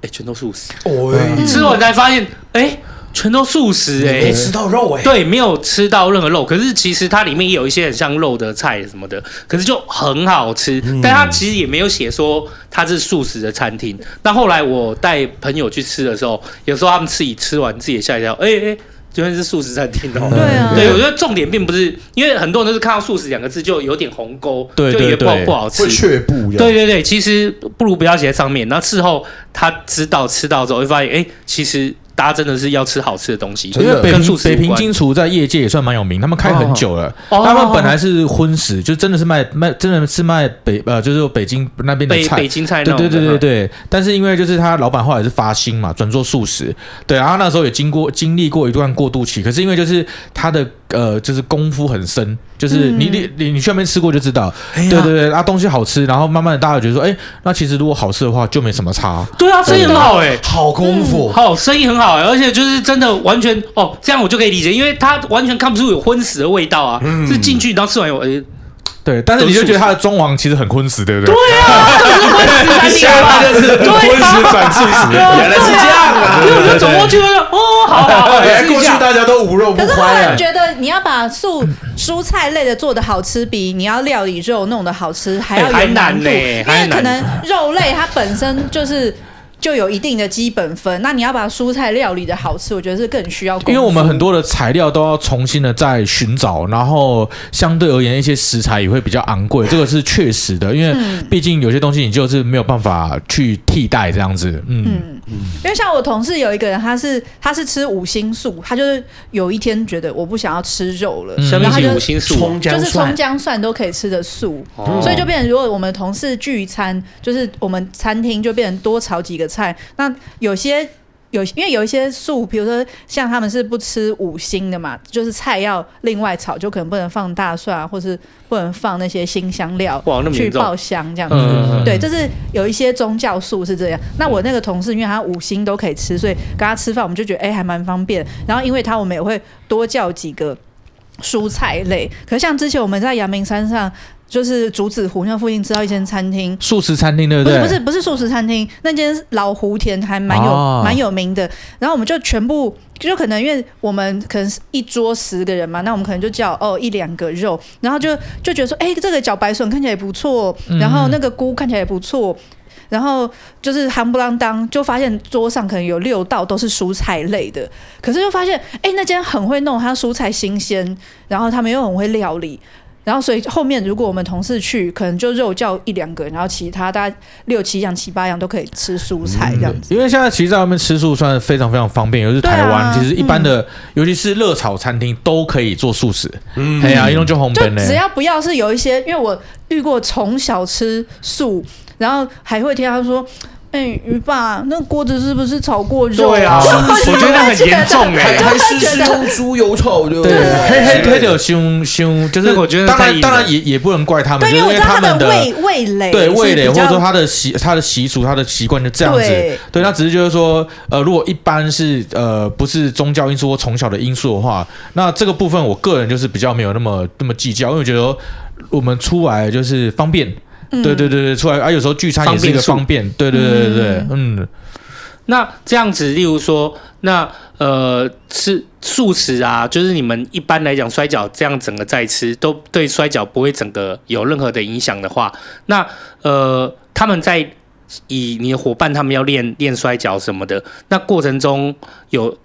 哎，全都素食，吃完才发现哎。全都素食哎、欸，没吃到肉哎、欸，对，没有吃到任何肉。可是其实它里面也有一些很像肉的菜什么的，可是就很好吃。嗯、但它其实也没有写说它是素食的餐厅。那后来我带朋友去吃的时候，有时候他们自己吃完自己也吓一跳，哎、欸、哎，居、欸、然是素食餐厅哦。对啊，对，我觉得重点并不是，因为很多人都是看到素食两个字就有点鸿沟，对对对，就以为不好吃，会却步。对对对，其实不如不要写在上面。然后事后他知道吃到之后，会发现哎、欸，其实。大家真的是要吃好吃的东西。因为北平北平金厨在业界也算蛮有名，他们开很久了。哦、他们本来是荤食，就真的是卖卖，真的是卖北呃，就是北京那边的菜，北京菜。对对对对对。但是因为就是他老板后来是发心嘛，转做素食。对，然后那时候也经过经历过一段过渡期，可是因为就是他的呃，就是功夫很深。就是你你你你去那边吃过就知道，对对对，啊东西好吃，然后慢慢的大家觉得说，哎，那其实如果好吃的话就没什么差。对啊，生意很好哎，好功夫，好生意很好，而且就是真的完全哦，这样我就可以理解，因为他完全看不出有荤食的味道啊，是进去然后吃完以后，哎，对，但是你就觉得他的装潢其实很荤食，对不对？对啊，荤食啊，就是荤食转素食，原来是这样啊，就走过去，哦，好好，过去大家都无肉不欢，可是后来觉得你要把素。蔬菜类的做的好吃，比你要料理肉弄的好吃还要有难度，因为可能肉类它本身就是。就有一定的基本分，那你要把蔬菜料理的好吃，我觉得是更需要。因为我们很多的材料都要重新的再寻找，然后相对而言一些食材也会比较昂贵，这个是确实的。因为毕竟有些东西你就是没有办法去替代这样子。嗯嗯，嗯，因为像我同事有一个人，他是他是吃五星素，他就是有一天觉得我不想要吃肉了，什么是五星素？就是葱姜蒜都可以吃的素，哦、所以就变成如果我们同事聚餐，就是我们餐厅就变成多炒几个。菜那有些有，因为有一些素，比如说像他们是不吃五星的嘛，就是菜要另外炒，就可能不能放大蒜啊，或是不能放那些新香料去爆香这样子。嗯、对，就是有一些宗教素是这样。那我那个同事，因为他五星都可以吃，所以跟他吃饭我们就觉得哎、欸、还蛮方便。然后因为他我们也会多叫几个蔬菜类。可是像之前我们在阳明山上。就是竹子湖那附近知道一间餐厅，素食餐厅对不对？不是不是不是素食餐厅，那间老湖田还蛮有蛮、哦、有名的。然后我们就全部就可能因为我们可能是一桌十个人嘛，那我们可能就叫哦一两个肉，然后就就觉得说，哎、欸，这个茭白笋看起来也不错，然后那个菇看起来也不错，然后就是夯不啷当，就发现桌上可能有六道都是蔬菜类的，可是就发现，哎、欸，那间很会弄，它蔬菜新鲜，然后他们又很会料理。然后，所以后面如果我们同事去，可能就肉叫一两个，然后其他大概六七样、七八样都可以吃蔬菜这样子。因为现在其实在外面吃素算是非常非常方便，尤其是台湾，啊、其实一般的，嗯、尤其是热炒餐厅都可以做素食。嗯，哎呀，一弄就红本嘞。只要不要是有一些，因为我遇过从小吃素，然后还会听他说。哎，鱼爸，那锅子是不是炒过肉？对啊，<laughs> 我觉得很严重哎，还是是用猪油炒的。对，黑黑黑的凶凶，就是我觉得当然当然也也不能怪他们，因为他们的味味蕾，对味蕾或者说他的习他的习俗他的习惯就这样子。对，那只是就是说，呃，如果一般是呃不是宗教因素或从小的因素的话，那这个部分我个人就是比较没有那么那么计较，因为我觉得我们出来就是方便。对对对对，出来啊！有时候聚餐也是一个方便。对对对对对，嗯。那这样子，例如说，那呃，吃素食啊，就是你们一般来讲摔跤这样整个在吃，都对摔跤不会整个有任何的影响的话，那呃，他们在以你的伙伴他们要练练摔跤什么的，那过程中有。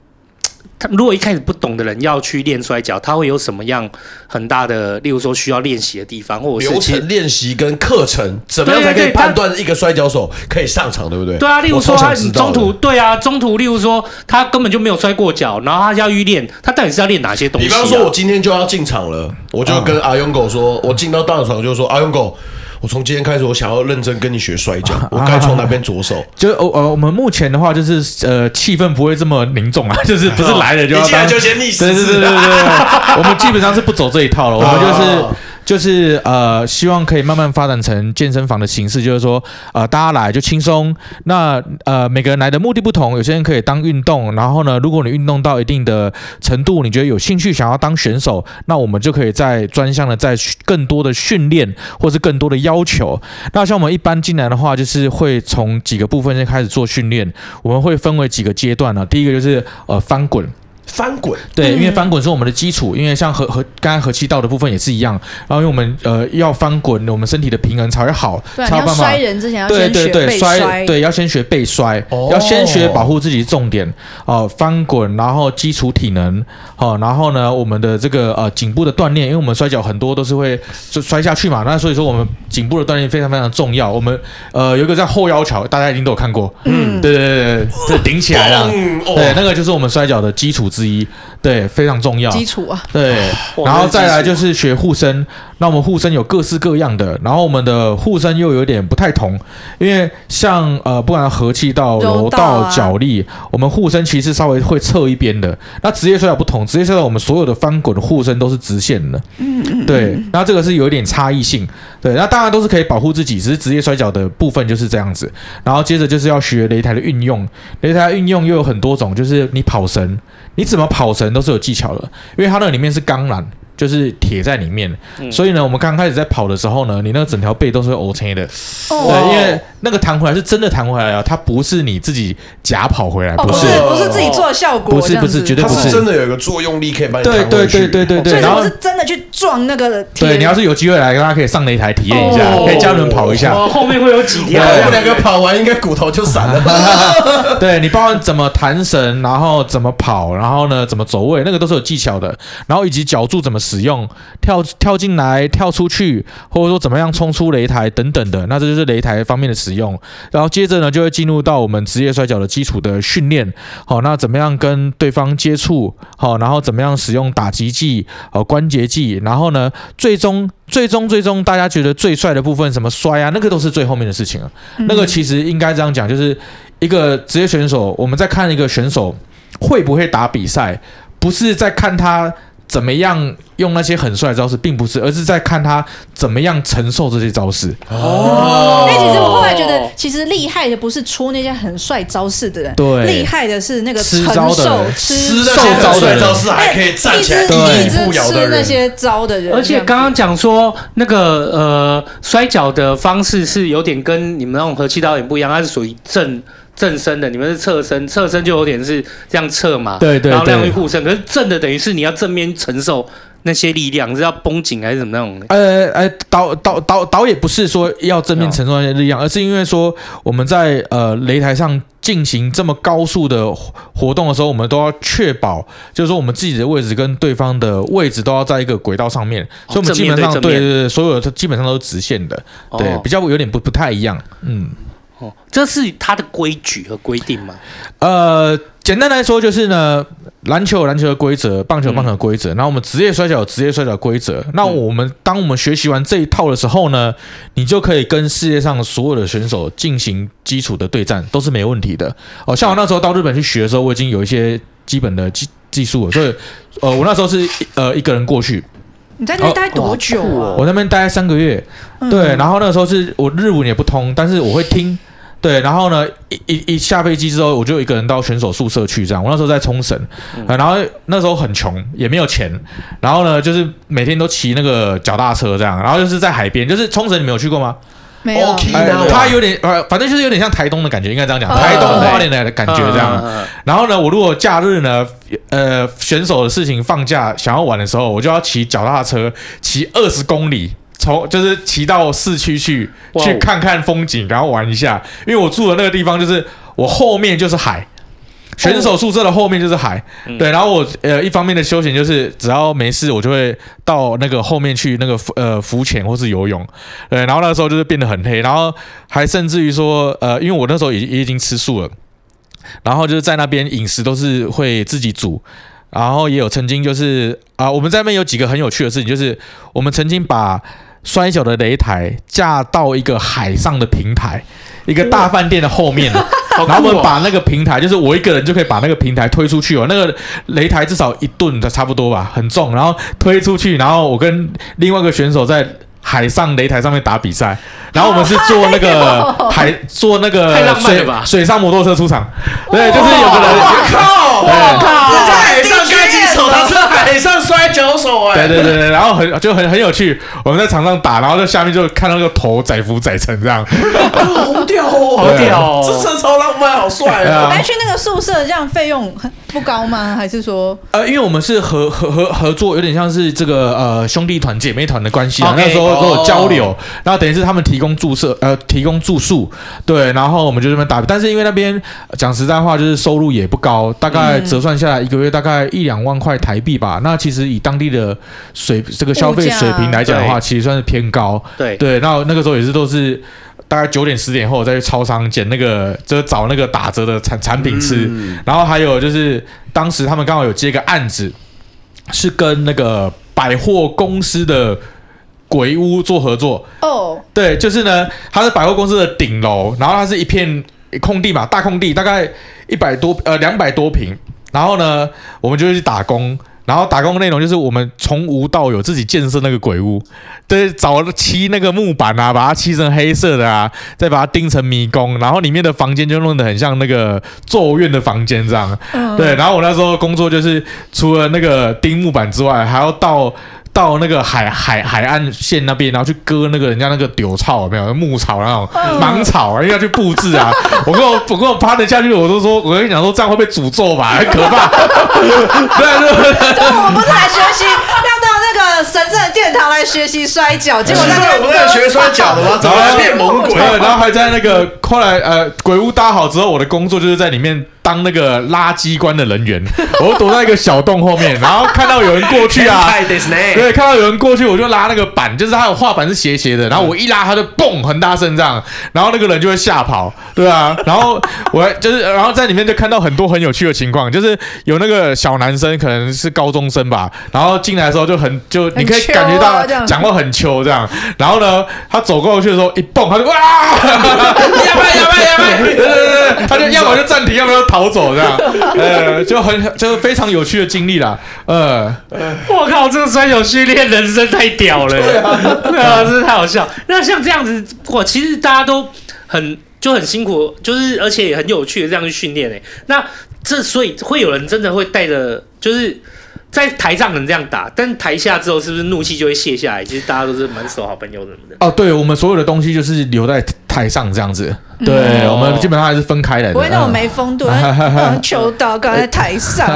他如果一开始不懂的人要去练摔跤，他会有什么样很大的，例如说需要练习的地方，或者是流程练习跟课程，怎么样才可以判断一个摔跤手可以上场，对不对？对啊，例如说他中途，对啊，中途，例如说他根本就没有摔过脚，然后他要去练，他到底是要练哪些东西啊？比方说，我今天就要进场了，我就跟阿勇狗说，我进到大场就说阿勇狗。我从今天开始，我想要认真跟你学摔跤，<laughs> 我该从哪边着手？<laughs> 就呃呃，我们目前的话，就是呃，气氛不会这么凝重啊，<laughs> 就是不是来了就要当，就先逆袭。对对对对对，我们基本上是不走这一套了，我们就是。就是呃，希望可以慢慢发展成健身房的形式，就是说，呃，大家来就轻松。那呃，每个人来的目的不同，有些人可以当运动，然后呢，如果你运动到一定的程度，你觉得有兴趣想要当选手，那我们就可以再专项的再更多的训练，或是更多的要求。那像我们一般进来的话，就是会从几个部分先开始做训练，我们会分为几个阶段呢、第一个就是呃翻滚。翻滚，对，因为翻滚是我们的基础，因为像和和刚才和气道的部分也是一样，然后因为我们呃要翻滚，我们身体的平衡才会好，对，才有办法。摔人之前要对对对摔，对，要先学背摔，哦、要先学保护自己重点哦、呃，翻滚，然后基础体能，好、哦，然后呢，我们的这个呃颈部的锻炼，因为我们摔跤很多都是会就摔下去嘛，那所以说我们颈部的锻炼非常非常重要。我们呃有一个叫后腰桥，大家一定都有看过，嗯，对对对对，这顶起来了，对，那个就是我们摔跤的基础之一。对，非常重要。基础啊，对，然后再来就是学护身。那我们护身有各式各样的，然后我们的护身又有点不太同，因为像呃，不管和气道、柔道、脚力，我们护身其实稍微会侧一边的。那职业摔角不同，职业摔角我们所有的翻滚护身都是直线的。嗯嗯。对，那这个是有一点差异性。对，那当然都是可以保护自己，只是职业摔角的部分就是这样子。然后接着就是要学擂台的运用，擂台运用又有很多种，就是你跑绳。你怎么跑绳都是有技巧的，因为它那里面是钢缆。就是铁在里面，嗯、所以呢，我们刚开始在跑的时候呢，你那个整条背都是会 OK 的，哦、对，因为那个弹回来是真的弹回来啊，它不是你自己假跑回来，不是，哦、不是自己做的效果，不是不是，绝对不是，它是。真的有一个作用力可以把你弹回去，对对对对对对，然后是真的去撞那个，对，你要是有机会来，大家可以上擂台体验一下，哦、可以教你们跑一下，哦、后面会有几条，我们两个跑完应该骨头就散了，<laughs> 对，你包括怎么弹绳，然后怎么跑，然后呢怎么走位，那个都是有技巧的，然后以及脚柱怎么使用。跳跳进来，跳出去，或者说怎么样冲出擂台等等的，那这就是擂台方面的使用。然后接着呢，就会进入到我们职业摔跤的基础的训练。好，那怎么样跟对方接触？好，然后怎么样使用打击技、呃关节技？然后呢，最终最终最终大家觉得最帅的部分，什么摔啊，那个都是最后面的事情了。嗯、那个其实应该这样讲，就是一个职业选手，我们在看一个选手会不会打比赛，不是在看他。怎么样用那些很帅的招式，并不是，而是在看他怎么样承受这些招式。哦，那其实我后来觉得，其实厉害的不是出那些很帅招式的人，对，厉害的是那个承受吃受招的招式还可以站起来一步摇的那些招的人。而且刚刚讲说那个呃摔跤的方式是有点跟你们那种和气道有点不一样，它是属于正。正身的，你们是侧身，侧身就有点是这样侧嘛，对对，对，然后这样去护身。可是正的等于是你要正面承受那些力量，是要绷紧还是怎么样？呃呃，导导导导也不是说要正面承受那些力量，而是因为说我们在呃擂台上进行这么高速的活动的时候，我们都要确保，就是说我们自己的位置跟对方的位置都要在一个轨道上面，所以我们基本上对对对，所有的基本上都是直线的，对，比较有点不不太一样，嗯。哦，这是它的规矩和规定吗？呃，简单来说就是呢，篮球有篮球的规则，棒球有棒球的规则，然后、我们职业摔跤有职业摔跤的规则。那我们当我们学习完这一套的时候呢，你就可以跟世界上所有的选手进行基础的对战，都是没问题的。哦，像我那时候到日本去学的时候，我已经有一些基本的技技术了，所以呃，我那时候是呃一个人过去。你在那边待多久啊？哦、我那边待三个月，嗯、对，然后那个时候是我日文也不通，但是我会听。对，然后呢，一一一下飞机之后，我就一个人到选手宿舍去，这样。我那时候在冲绳，嗯、然后那时候很穷，也没有钱，然后呢，就是每天都骑那个脚踏车这样，然后就是在海边，就是冲绳，你没有去过吗？没有。它有点呃，反正就是有点像台东的感觉，应该这样讲，哦、台东花莲的感觉这样。嗯、然后呢，我如果假日呢，呃，选手的事情放假想要玩的时候，我就要骑脚踏车骑二十公里。从就是骑到市区去去看看风景，然后玩一下。因为我住的那个地方就是我后面就是海，选手宿舍的后面就是海。对，然后我呃一方面的休闲就是只要没事，我就会到那个后面去那个呃浮潜或是游泳。对，然后那时候就是变得很黑，然后还甚至于说呃，因为我那时候也也已经吃素了，然后就是在那边饮食都是会自己煮。然后也有曾经就是啊，我们在那边有几个很有趣的事情，就是我们曾经把摔跤的擂台架到一个海上的平台，一个大饭店的后面，然后我们把那个平台，就是我一个人就可以把那个平台推出去哦。那个擂台至少一吨的差不多吧，很重，然后推出去，然后我跟另外一个选手在海上擂台上面打比赛，然后我们是坐那个 <laughs> 海，坐那个水水上摩托车出场，对，就是有个人，我靠，我靠，在海上开机手踏车，海上。摔跤手哎，对对对对，然后很就很很有趣，我们在场上打，然后在下面就看到那个头载浮载沉这样，好屌哦，好屌，这车超浪漫，好帅啊！来去那个宿舍，这样费用不高吗？还是说，呃，因为我们是合合合合作，有点像是这个呃兄弟团姐妹团的关系啊，那时候都有交流，然后等于是他们提供住舍，呃，提供住宿，对，然后我们就这边打，但是因为那边讲实在话，就是收入也不高，大概折算下来一个月大概一两万块台币吧。那其实以当地的水这个消费水平来讲的话，其实算是偏高。对对，那那个时候也是都是大概九点十点后再去超商捡那个，就是找那个打折的产产品吃。然后还有就是当时他们刚好有接个案子，是跟那个百货公司的鬼屋做合作。哦，对，就是呢，它是百货公司的顶楼，然后它是一片空地嘛，大空地，大概一百多呃两百多平。然后呢，我们就去打工。然后打工的内容就是我们从无到有自己建设那个鬼屋，对，找漆那个木板啊，把它漆成黑色的啊，再把它钉成迷宫，然后里面的房间就弄得很像那个咒怨的房间这样。嗯、对，然后我那时候工作就是除了那个钉木板之外，还要到。到那个海海海岸线那边，然后去割那个人家那个柳草有没有？牧草那种芒草啊，要去布置啊。<laughs> 我跟我我跟我趴得下去，我都说，我跟你讲说，这样会被诅咒吧，很可怕。<laughs> 对对对，我不是来学习，要到那个神圣的殿堂来学习摔跤，结果在那我们在学摔跤的吗？怎么还变猛鬼？然后还在那个后来呃鬼屋搭好之后，我的工作就是在里面。当那个垃圾关的人员，<laughs> 我躲在一个小洞后面，然后看到有人过去啊，对，看到有人过去，我就拉那个板，就是它有画板是斜斜的，然后我一拉，它就嘣很大声这样，然后那个人就会吓跑，对啊，然后我就是，然后在里面就看到很多很有趣的情况，就是有那个小男生可能是高中生吧，然后进来的时候就很就你可以感觉到讲话很秋这样，然后呢，他走过去的时候一蹦，他就哇，呀拜呀拜呀拜，对对对，他就要么就暂停，要么就。逃走这样，<laughs> 呃，就很就是非常有趣的经历啦。呃，我靠，这个摔跤训练人生太屌了，对啊，对啊，真是太好笑。那像这样子，哇，其实大家都很就很辛苦，就是而且也很有趣的这样去训练诶。那这所以会有人真的会带着，就是在台上能这样打，但台下之后是不是怒气就会卸下来？其实大家都是蛮熟好朋友什么的。哦，对，我们所有的东西就是留在台上这样子。对，我们基本上还是分开来的。不会那种没风度，求道刚在台上，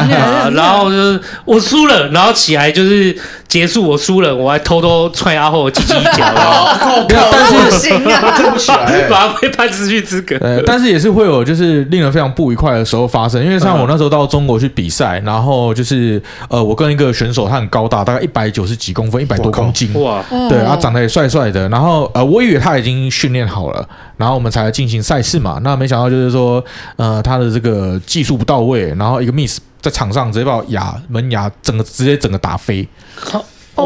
然后就是我输了，然后起来就是结束我输了，我还偷偷踹阿后鸡鸡一脚，<laughs> 但是不行啊，<laughs> 对不起，把他被判失去资格。但是也是会有就是令人非常不愉快的时候发生，因为像我那时候到中国去比赛，然后就是呃，我跟一个选手，他很高大，大概一百九十几公分，一百多公斤，哇，对，他长得也帅帅的，然后呃，我以为他已经训练好了，然后我们才进行赛事嘛，那没想到就是说，呃，他的这个技术不到位，然后一个 miss 在场上直接把我牙门牙整个直接整个打飞，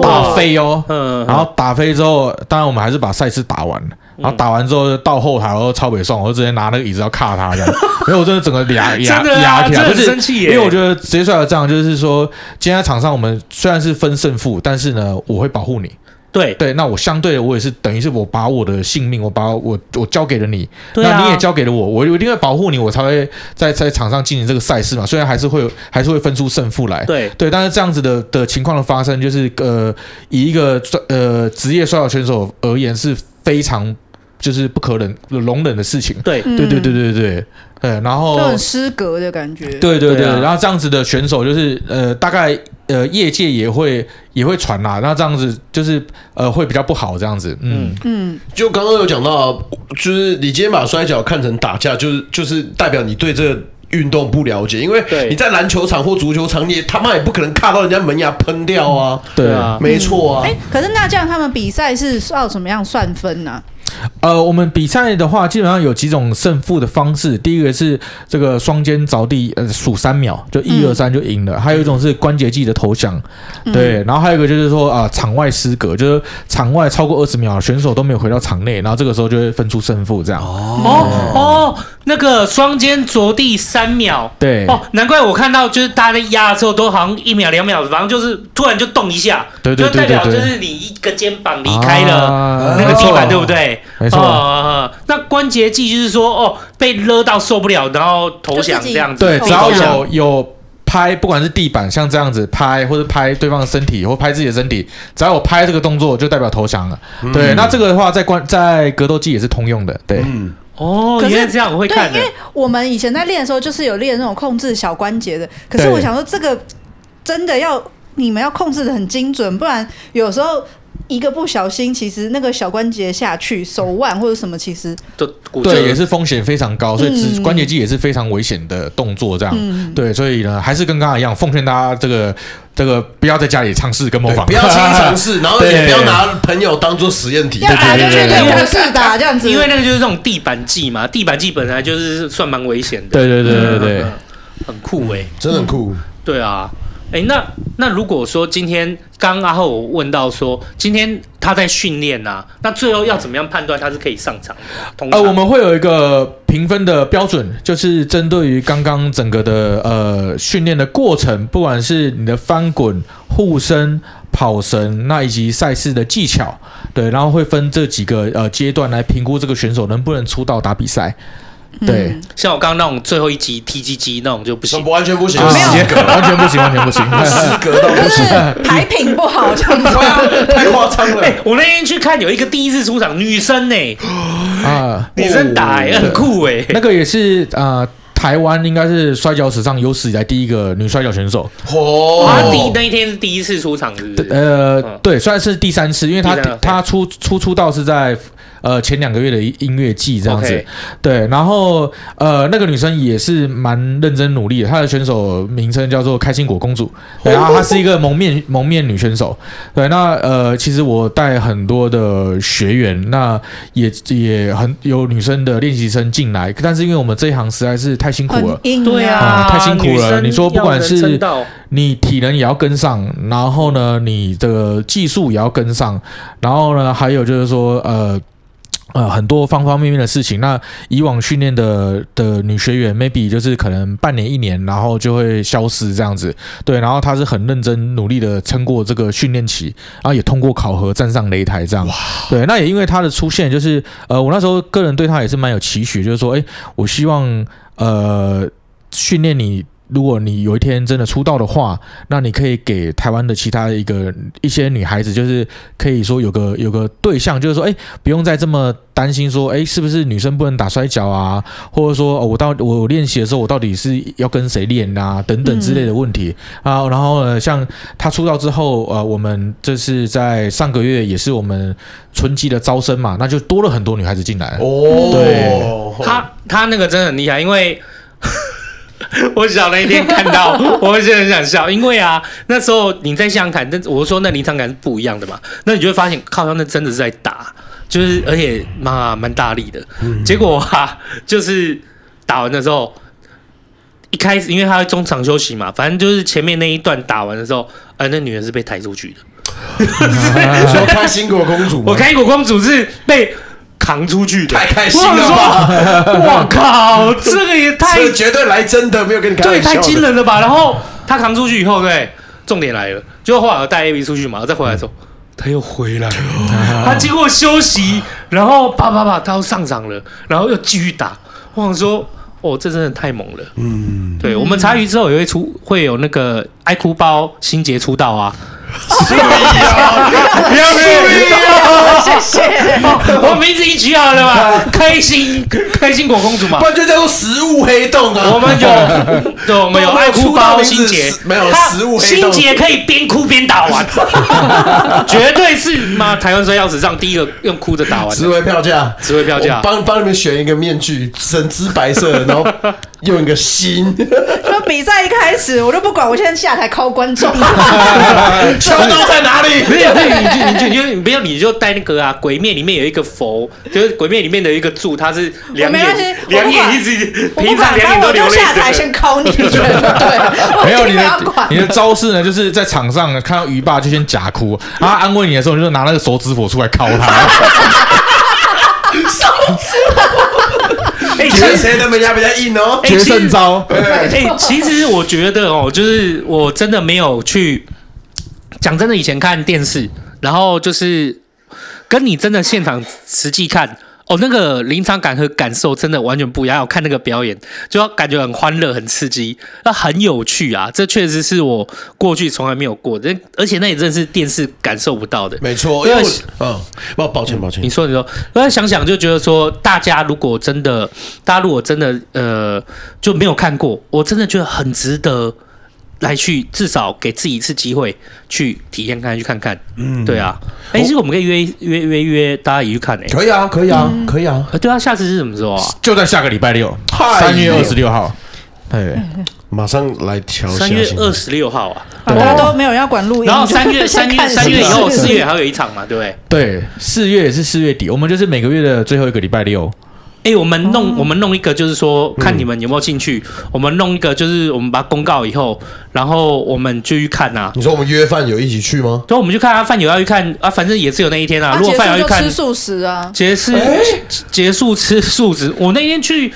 打飞哦，嗯，然后打飞之后，当然我们还是把赛事打完。了，然后打完之后到后台，然后超北送，我就直接拿那个椅子要卡他这样，没有，我真的整个牙牙牙起来，不是生气，因为我觉得直接摔了这样，就是说今天在场上我们虽然是分胜负，但是呢，我会保护你。对对，那我相对的，我也是等于是我把我的性命，我把我我交给了你，那你也交给了我，我一定会保护你，我才会在在场上进行这个赛事嘛。虽然还是会有，还是会分出胜负来。对对，但是这样子的的情况的发生，就是呃，以一个呃职业摔跤选手而言是非常就是不可忍容忍的事情。对。对对对对对，对，然后就很失格的感觉。对对对，然后这样子的选手就是呃大概。呃，业界也会也会传啦，那这样子就是呃会比较不好这样子，嗯。嗯，就刚刚有讲到，就是你今天把摔跤看成打架，就是就是代表你对这个运动不了解，因为你在篮球场或足球场，你他妈也不可能卡到人家门牙喷掉啊，对啊，没错啊，哎、嗯欸，可是那这样他们比赛是要怎么样算分呢、啊？呃，我们比赛的话，基本上有几种胜负的方式。第一个是这个双肩着地，呃，数三秒，就一二三就赢了。嗯、还有一种是关节技的投降，嗯、对。然后还有一个就是说啊、呃，场外失格，就是场外超过二十秒，选手都没有回到场内，然后这个时候就会分出胜负，这样。哦哦，哦，那个双肩着地三秒，对。哦，难怪我看到就是大家在压的时候都好像一秒两秒，反正就是突然就动一下，对对对对，对，就代表就是你一个肩膀离开了那个地板，啊、对不对？没错，哦，那关节技就是说，哦，被勒到受不了，然后投降这样子。对，只要有有拍，不管是地板像这样子拍，或者拍对方的身体，或拍自己的身体，只要有拍这个动作，就代表投降了。嗯、对，那这个的话在关在格斗技也是通用的。对，嗯、哦，可是这样我会看的。对，因为我们以前在练的时候，就是有练那种控制小关节的。可是我想说，这个真的要你们要控制的很精准，不然有时候。一个不小心，其实那个小关节下去，手腕或者什么，其实对也是风险非常高，所以指关节肌也是非常危险的动作。这样、嗯、对，所以呢，还是跟刚刚一样，奉劝大家这个这个不要在家里尝试跟模仿，不要轻易尝试，<laughs> 然后也不要拿朋友当做实验体，对对对对，对，对，对，是的，这样子，因为那个就是这种地板技嘛，地板技本来就是算蛮危险的，对对对对对，很酷哎、欸，真的很酷，对啊。哎，那那如果说今天刚刚阿厚问到说，今天他在训练呐，那最后要怎么样判断他是可以上场的？呃，我们会有一个评分的标准，就是针对于刚刚整个的呃训练的过程，不管是你的翻滚、护身、跑绳，那以及赛事的技巧，对，然后会分这几个呃阶段来评估这个选手能不能出道打比赛。对、嗯，像我刚刚那种最后一集 T G G 那种就不行，完全不行，就直接隔，完全不行，完全不行，<laughs> 失格到不行，牌品不好，这样子太夸张了、欸。我那天去看有一个第一次出场女生呢、欸，啊，女生打、欸、很酷哎、欸，那个也是啊。呃台湾应该是摔跤史上有史以来第一个女摔跤选手。哦，她第那一天是第一次出场是？呃，对，算是第三次，因为她她出初出道是在呃前两个月的音乐季这样子。Okay. 对，然后呃那个女生也是蛮认真努力的，她的选手名称叫做开心果公主。对，然后她是一个蒙面蒙面女选手。对，那呃其实我带很多的学员，那也也很有女生的练习生进来，但是因为我们这一行实在是太辛苦了，对啊、嗯，太辛苦了。你说不管是你体能也要跟上，然后呢，你的技术也要跟上，然后呢，还有就是说，呃。呃，很多方方面面的事情。那以往训练的的女学员，maybe 就是可能半年一年，然后就会消失这样子。对，然后她是很认真努力的撑过这个训练期，然后也通过考核站上擂台这样。对，那也因为她的出现，就是呃，我那时候个人对她也是蛮有期许，就是说，哎，我希望呃训练你。如果你有一天真的出道的话，那你可以给台湾的其他一个一些女孩子，就是可以说有个有个对象，就是说，哎，不用再这么担心说，哎，是不是女生不能打摔跤啊？或者说，我到我练习的时候，我到底是要跟谁练啊？等等之类的问题啊。然后呢，像她出道之后，呃，我们这是在上个月也是我们春季的招生嘛，那就多了很多女孩子进来。哦，对，她她那个真的很厉害，因为。<laughs> 我小那一天看到，<laughs> 我现在很想笑，因为啊，那时候你在现场看，但我说那临场感是不一样的嘛，那你就会发现，靠，他那真的是在打，就是而且妈蛮大力的。结果啊，就是打完的时候，一开始因为他会中场休息嘛，反正就是前面那一段打完的时候，呃，那女人是被抬出去的。<laughs> 说开心果公主，我开心果公主是被。扛出去的，太开心了吧！我靠，这个也太这绝对来真的，没有跟你开玩笑。对，太惊人了吧！然后他扛出去以后，对，重点来了，就后来我带 A B 出去嘛，再回来的时候，他又回来了。<laughs> 他经过休息，然后啪啪啪，他又上场了，然后又继续打。我想说，哦，这真的太猛了。嗯，对，我们茶余之后也会出，会有那个爱哭包新杰出道啊。注意啊！注意啊！谢谢。我名字一取好了嘛，开心开心果公主嘛，不然就叫做食物黑洞啊。我们有，对，我们有爱哭包心结，没有食物黑洞。心结可以边哭边打完，绝对是妈台湾摔跤史上第一个用哭着打完。值回票价，值回票价。帮帮你们选一个面具，整只白色的，然后用一个心。说比赛一开始，我都不管，我现在下台敲观众。<laughs> 秋刀在哪里？没有，你就你就你就你不要，你就带那个啊。鬼面里面有一个佛，就是鬼面里面的一个柱，他是两眼，两眼一直平常两眼都流泪。下台先敲你，对，没有你的你的招式呢，就是在场上看到鱼霸就先假哭，然后安慰你的时候，你就拿那个手指佛出来敲他。手指佛，哎，谁的门牙比较硬哦？决胜招。哎，其实我觉得哦，就是我真的没有去。讲真的，以前看电视，然后就是跟你真的现场实际看，哦，那个临场感和感受真的完全不一样。我看那个表演，就要感觉很欢乐、很刺激，那很有趣啊！这确实是我过去从来没有过的，而且那也真的是电视感受不到的。没错，因为嗯，抱抱歉抱歉，你说你说，我在想想就觉得说，大家如果真的，大家如果真的呃就没有看过，我真的觉得很值得。来去至少给自己一次机会去体验看，去看看。嗯，对啊。哎、欸，其实我们可以约约约约大家一起去看诶。可以啊，可以啊，嗯、可以啊。对啊，下次是什么时候啊？就在下个礼拜六，三月二十六号。对，马上来调。三月二十六号啊，大家都没有要管录音。然后三月 <laughs> 三月三月以后四月还有一场嘛，对不对？对，四月也是四月底，我们就是每个月的最后一个礼拜六。哎、欸，我们弄、哦、我们弄一个，就是说看你们有没有兴趣。嗯、我们弄一个，就是我们把它公告以后，然后我们就去看呐、啊。你说我们约饭友一起去吗？对，我们去看啊，饭友要去看啊，反正也是有那一天啊。如果饭友要去看，吃素食啊，结束结束吃素食。我那天去。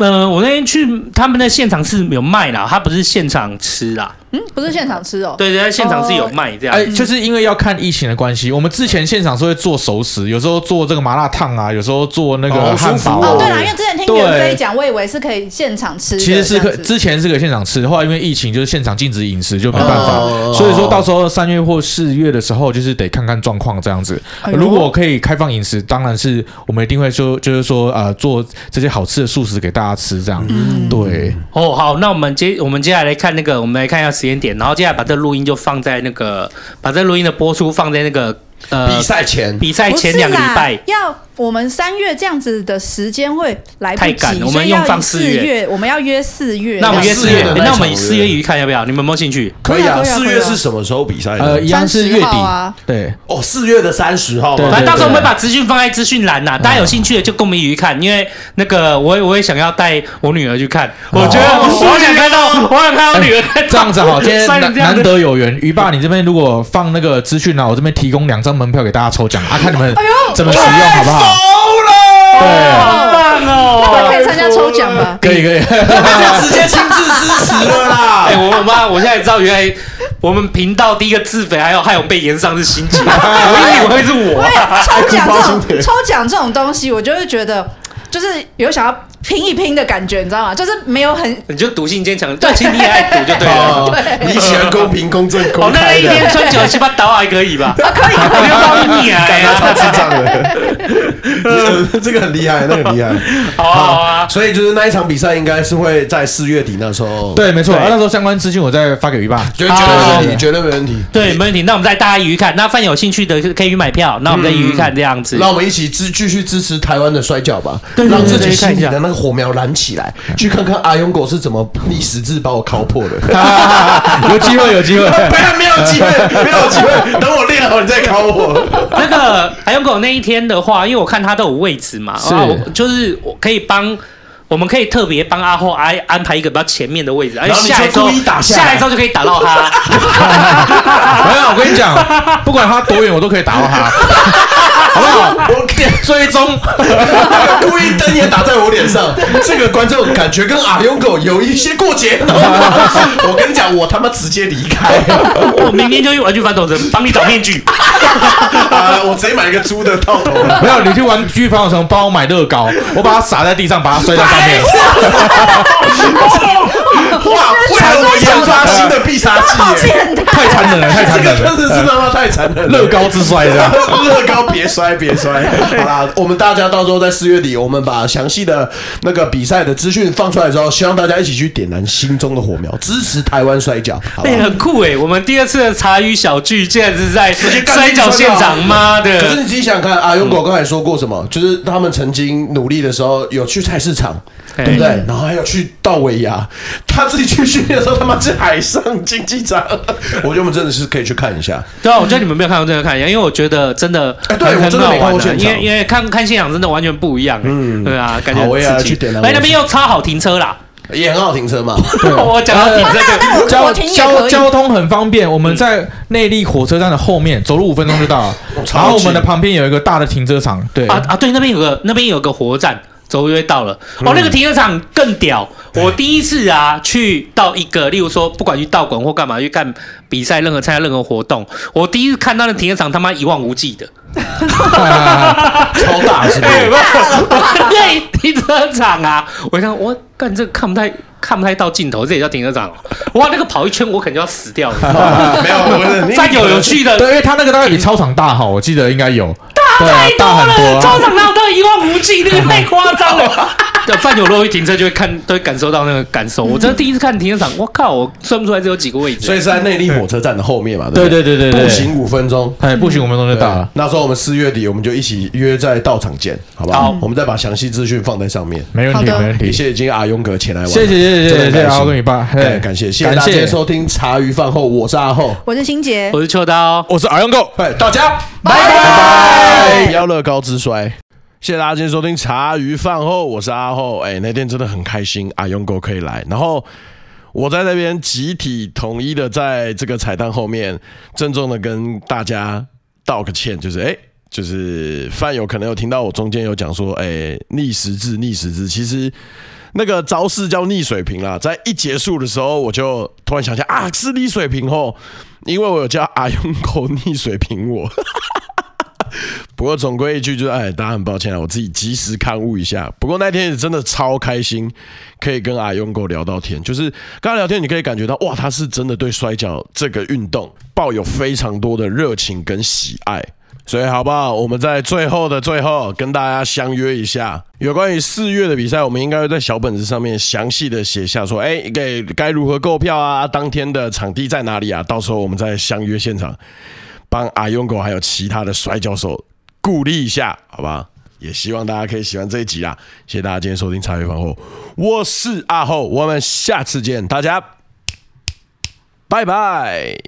呃，我那天去他们的现场是有卖啦，他不是现场吃啦。嗯，不是现场吃哦。对对，在现场是有卖这样。哎，就是因为要看疫情的关系，我们之前现场是会做熟食，有时候做这个麻辣烫啊，有时候做那个汉堡。哦，对啦，因为之前听袁飞讲，我以为是可以现场吃。其实是可，之前是可以现场吃，后来因为疫情就是现场禁止饮食，就没办法。所以说到时候三月或四月的时候，就是得看看状况这样子。如果可以开放饮食，当然是我们一定会说，就是说呃，做这些好吃的素食给大家吃这样。嗯，对。哦，好，那我们接我们接下来看那个，我们来看一下时间点，然后接下来把这录音就放在那个，把这录音的播出放在那个呃比赛前，比赛前两个礼拜要。我们三月这样子的时间会来不及，太赶，我们用放四月，我们要约四月。那我们约四月，那我们四月一看要不要？你们有没有兴趣？可以啊，四月是什么时候比赛？呃，一样是月底啊。对，哦，四月的三十号。反正到时候我们会把资讯放在资讯栏呐，大家有兴趣的就跟我们一起去看，因为那个我我也想要带我女儿去看，我觉得我想看到，我想看到我女儿这样子好，今天 <laughs> 难难得有缘，鱼爸，你这边如果放那个资讯呢，我这边提供两张门票给大家抽奖啊，看你们怎么使用好不好？对，好棒哦！那我可以参加抽奖吗？可以可以，就直接亲自支持了啦！<laughs> 哎，我妈，我现在知道原来我们频道第一个自肥，还有害我被延上是心情，<laughs> 我以为是我。抽奖这种 <laughs> 抽奖这种东西，我就会觉得。就是有想要拼一拼的感觉，你知道吗？就是没有很，你就赌性坚强，对，其实你也爱赌就对了。<laughs> 对，你喜欢公平、公正、公开的。那一天穿九七八刀还可以吧？<laughs> 可以，可以帮你啊！<laughs> 超智障的，这个很厉害，那个很厉害。好啊，所以就是那一场比赛应该是会在四月底那时候。对，没错。那时候相关资讯我再发给鱼爸，绝对没问题，绝对没问题。对，没问题。那我们再大家一起看，那饭有兴趣的可以去买票，那我们再一起看这样子。那我们一起支继续支持台湾的摔跤吧，让自己心里的那个火苗燃起来，去看看阿勇狗是怎么逆十字把我烤破的。<laughs> 有机会，有机会，不要没有机会，没有机会，等我练好你再烤我。那个阿勇狗那一天的话，因为我看他都有位置嘛，是，就是我可以帮。我们可以特别帮阿后安安排一个比较前面的位置，然后下一周下一周就可以打到他。没有，我跟你讲，不管他多远，我都可以打到他，<laughs> 好不好？我可以追踪，故意灯也打在我脸上，这个观众感觉跟阿勇狗有一些过节。<laughs> 我跟你讲，我他妈直接离开，我明天就去玩具反斗城帮你找面具。我直接买一个猪的套头。没有，你去玩具反斗城帮我买乐高，我把它撒在地上，把它摔到上。哇！为了我研发新的必杀技，太残忍了，太残忍了，真的是他妈太残忍了！乐高之摔的，乐高别摔别摔。好啦，我们大家到时候在四月底，我们把详细的那个比赛的资讯放出来之后，希望大家一起去点燃心中的火苗，支持台湾摔角。哎，很酷哎！我们第二次的茶余小聚，竟然是在摔角现场，妈的！可是你自己想想看，阿勇狗刚才说过什么？就是他们曾经努力的时候，有去菜市场。对不对？然后还要去到尾牙，他自己去训练的时候，他妈是海上竞技场。<laughs> 我觉得我们真的是可以去看一下。对啊，我觉得你们没有看过，真的看一下，因为我觉得真的很，对我真的没看过现场，因为因为看看现场真的完全不一样。嗯，对啊，感觉我也要去点了。哎，那边又超好停车啦，也很好停车嘛。<laughs> 我讲到停车，交交交通很方便。我们在内力火车站的后面，走路五分钟就到了。然后我们的旁边有一个大的停车场。对啊啊，对，那边有个那边有个火车站。走路就会到了。哦，那个停车场更屌。我第一次啊去到一个，例如说不管去道馆或干嘛去看比赛，任何参加任何活动，我第一次看到那停车场他妈一望无际的，超大是不是？对，停车场啊，我一看我干这个看不太。看不太到尽头，这也叫停车场。哇，那个跑一圈，我肯定要死掉了。<laughs> 没有，不是，再有有趣的，对，因为他那个大概比操场大哈，我记得应该有。大太多了，操场哪有到一望无际？那个太夸张了。<laughs> 对，饭友如果一停车就会看，都会感受到那个感受。我真的第一次看停车场，我靠，我算不出来这有几个位置。所以是在内坜火车站的后面嘛？对对对对，步行五分钟，哎，步行五分钟就到了。那时候我们四月底，我们就一起约在道场见，好不好？我们再把详细资讯放在上面。没问题，没问题。谢谢今天阿勇哥前来玩，谢谢谢谢谢谢阿勇你爸，对，感谢谢谢大家收听茶余饭后，我是阿厚，我是欣洁，我是秋刀，我是阿勇哥，哎，大家拜拜，不要乐高自摔。谢谢大家今天收听茶余饭后，我是阿后。哎，那天真的很开心，阿勇哥可以来，然后我在那边集体统一的在这个彩蛋后面郑重的跟大家道个歉，就是哎，就是饭友可能有听到我中间有讲说，哎，逆时制逆时制，其实那个招式叫逆水平啦，在一结束的时候，我就突然想起来啊，是逆水平哦，因为我有叫阿勇哥逆水平我。<laughs> 不过总归一句就是，哎，大家很抱歉啊，我自己及时勘误一下。不过那天也真的超开心，可以跟阿勇哥聊到天。就是刚刚聊天，你可以感觉到，哇，他是真的对摔跤这个运动抱有非常多的热情跟喜爱。所以好不好？我们在最后的最后跟大家相约一下，有关于四月的比赛，我们应该会在小本子上面详细的写下，说，哎，给该如何购票啊？当天的场地在哪里啊？到时候我们再相约现场。帮阿勇哥还有其他的摔跤手鼓励一下，好吧？也希望大家可以喜欢这一集啦！谢谢大家今天收听茶余饭后，我是阿厚，我们下次见，大家拜拜。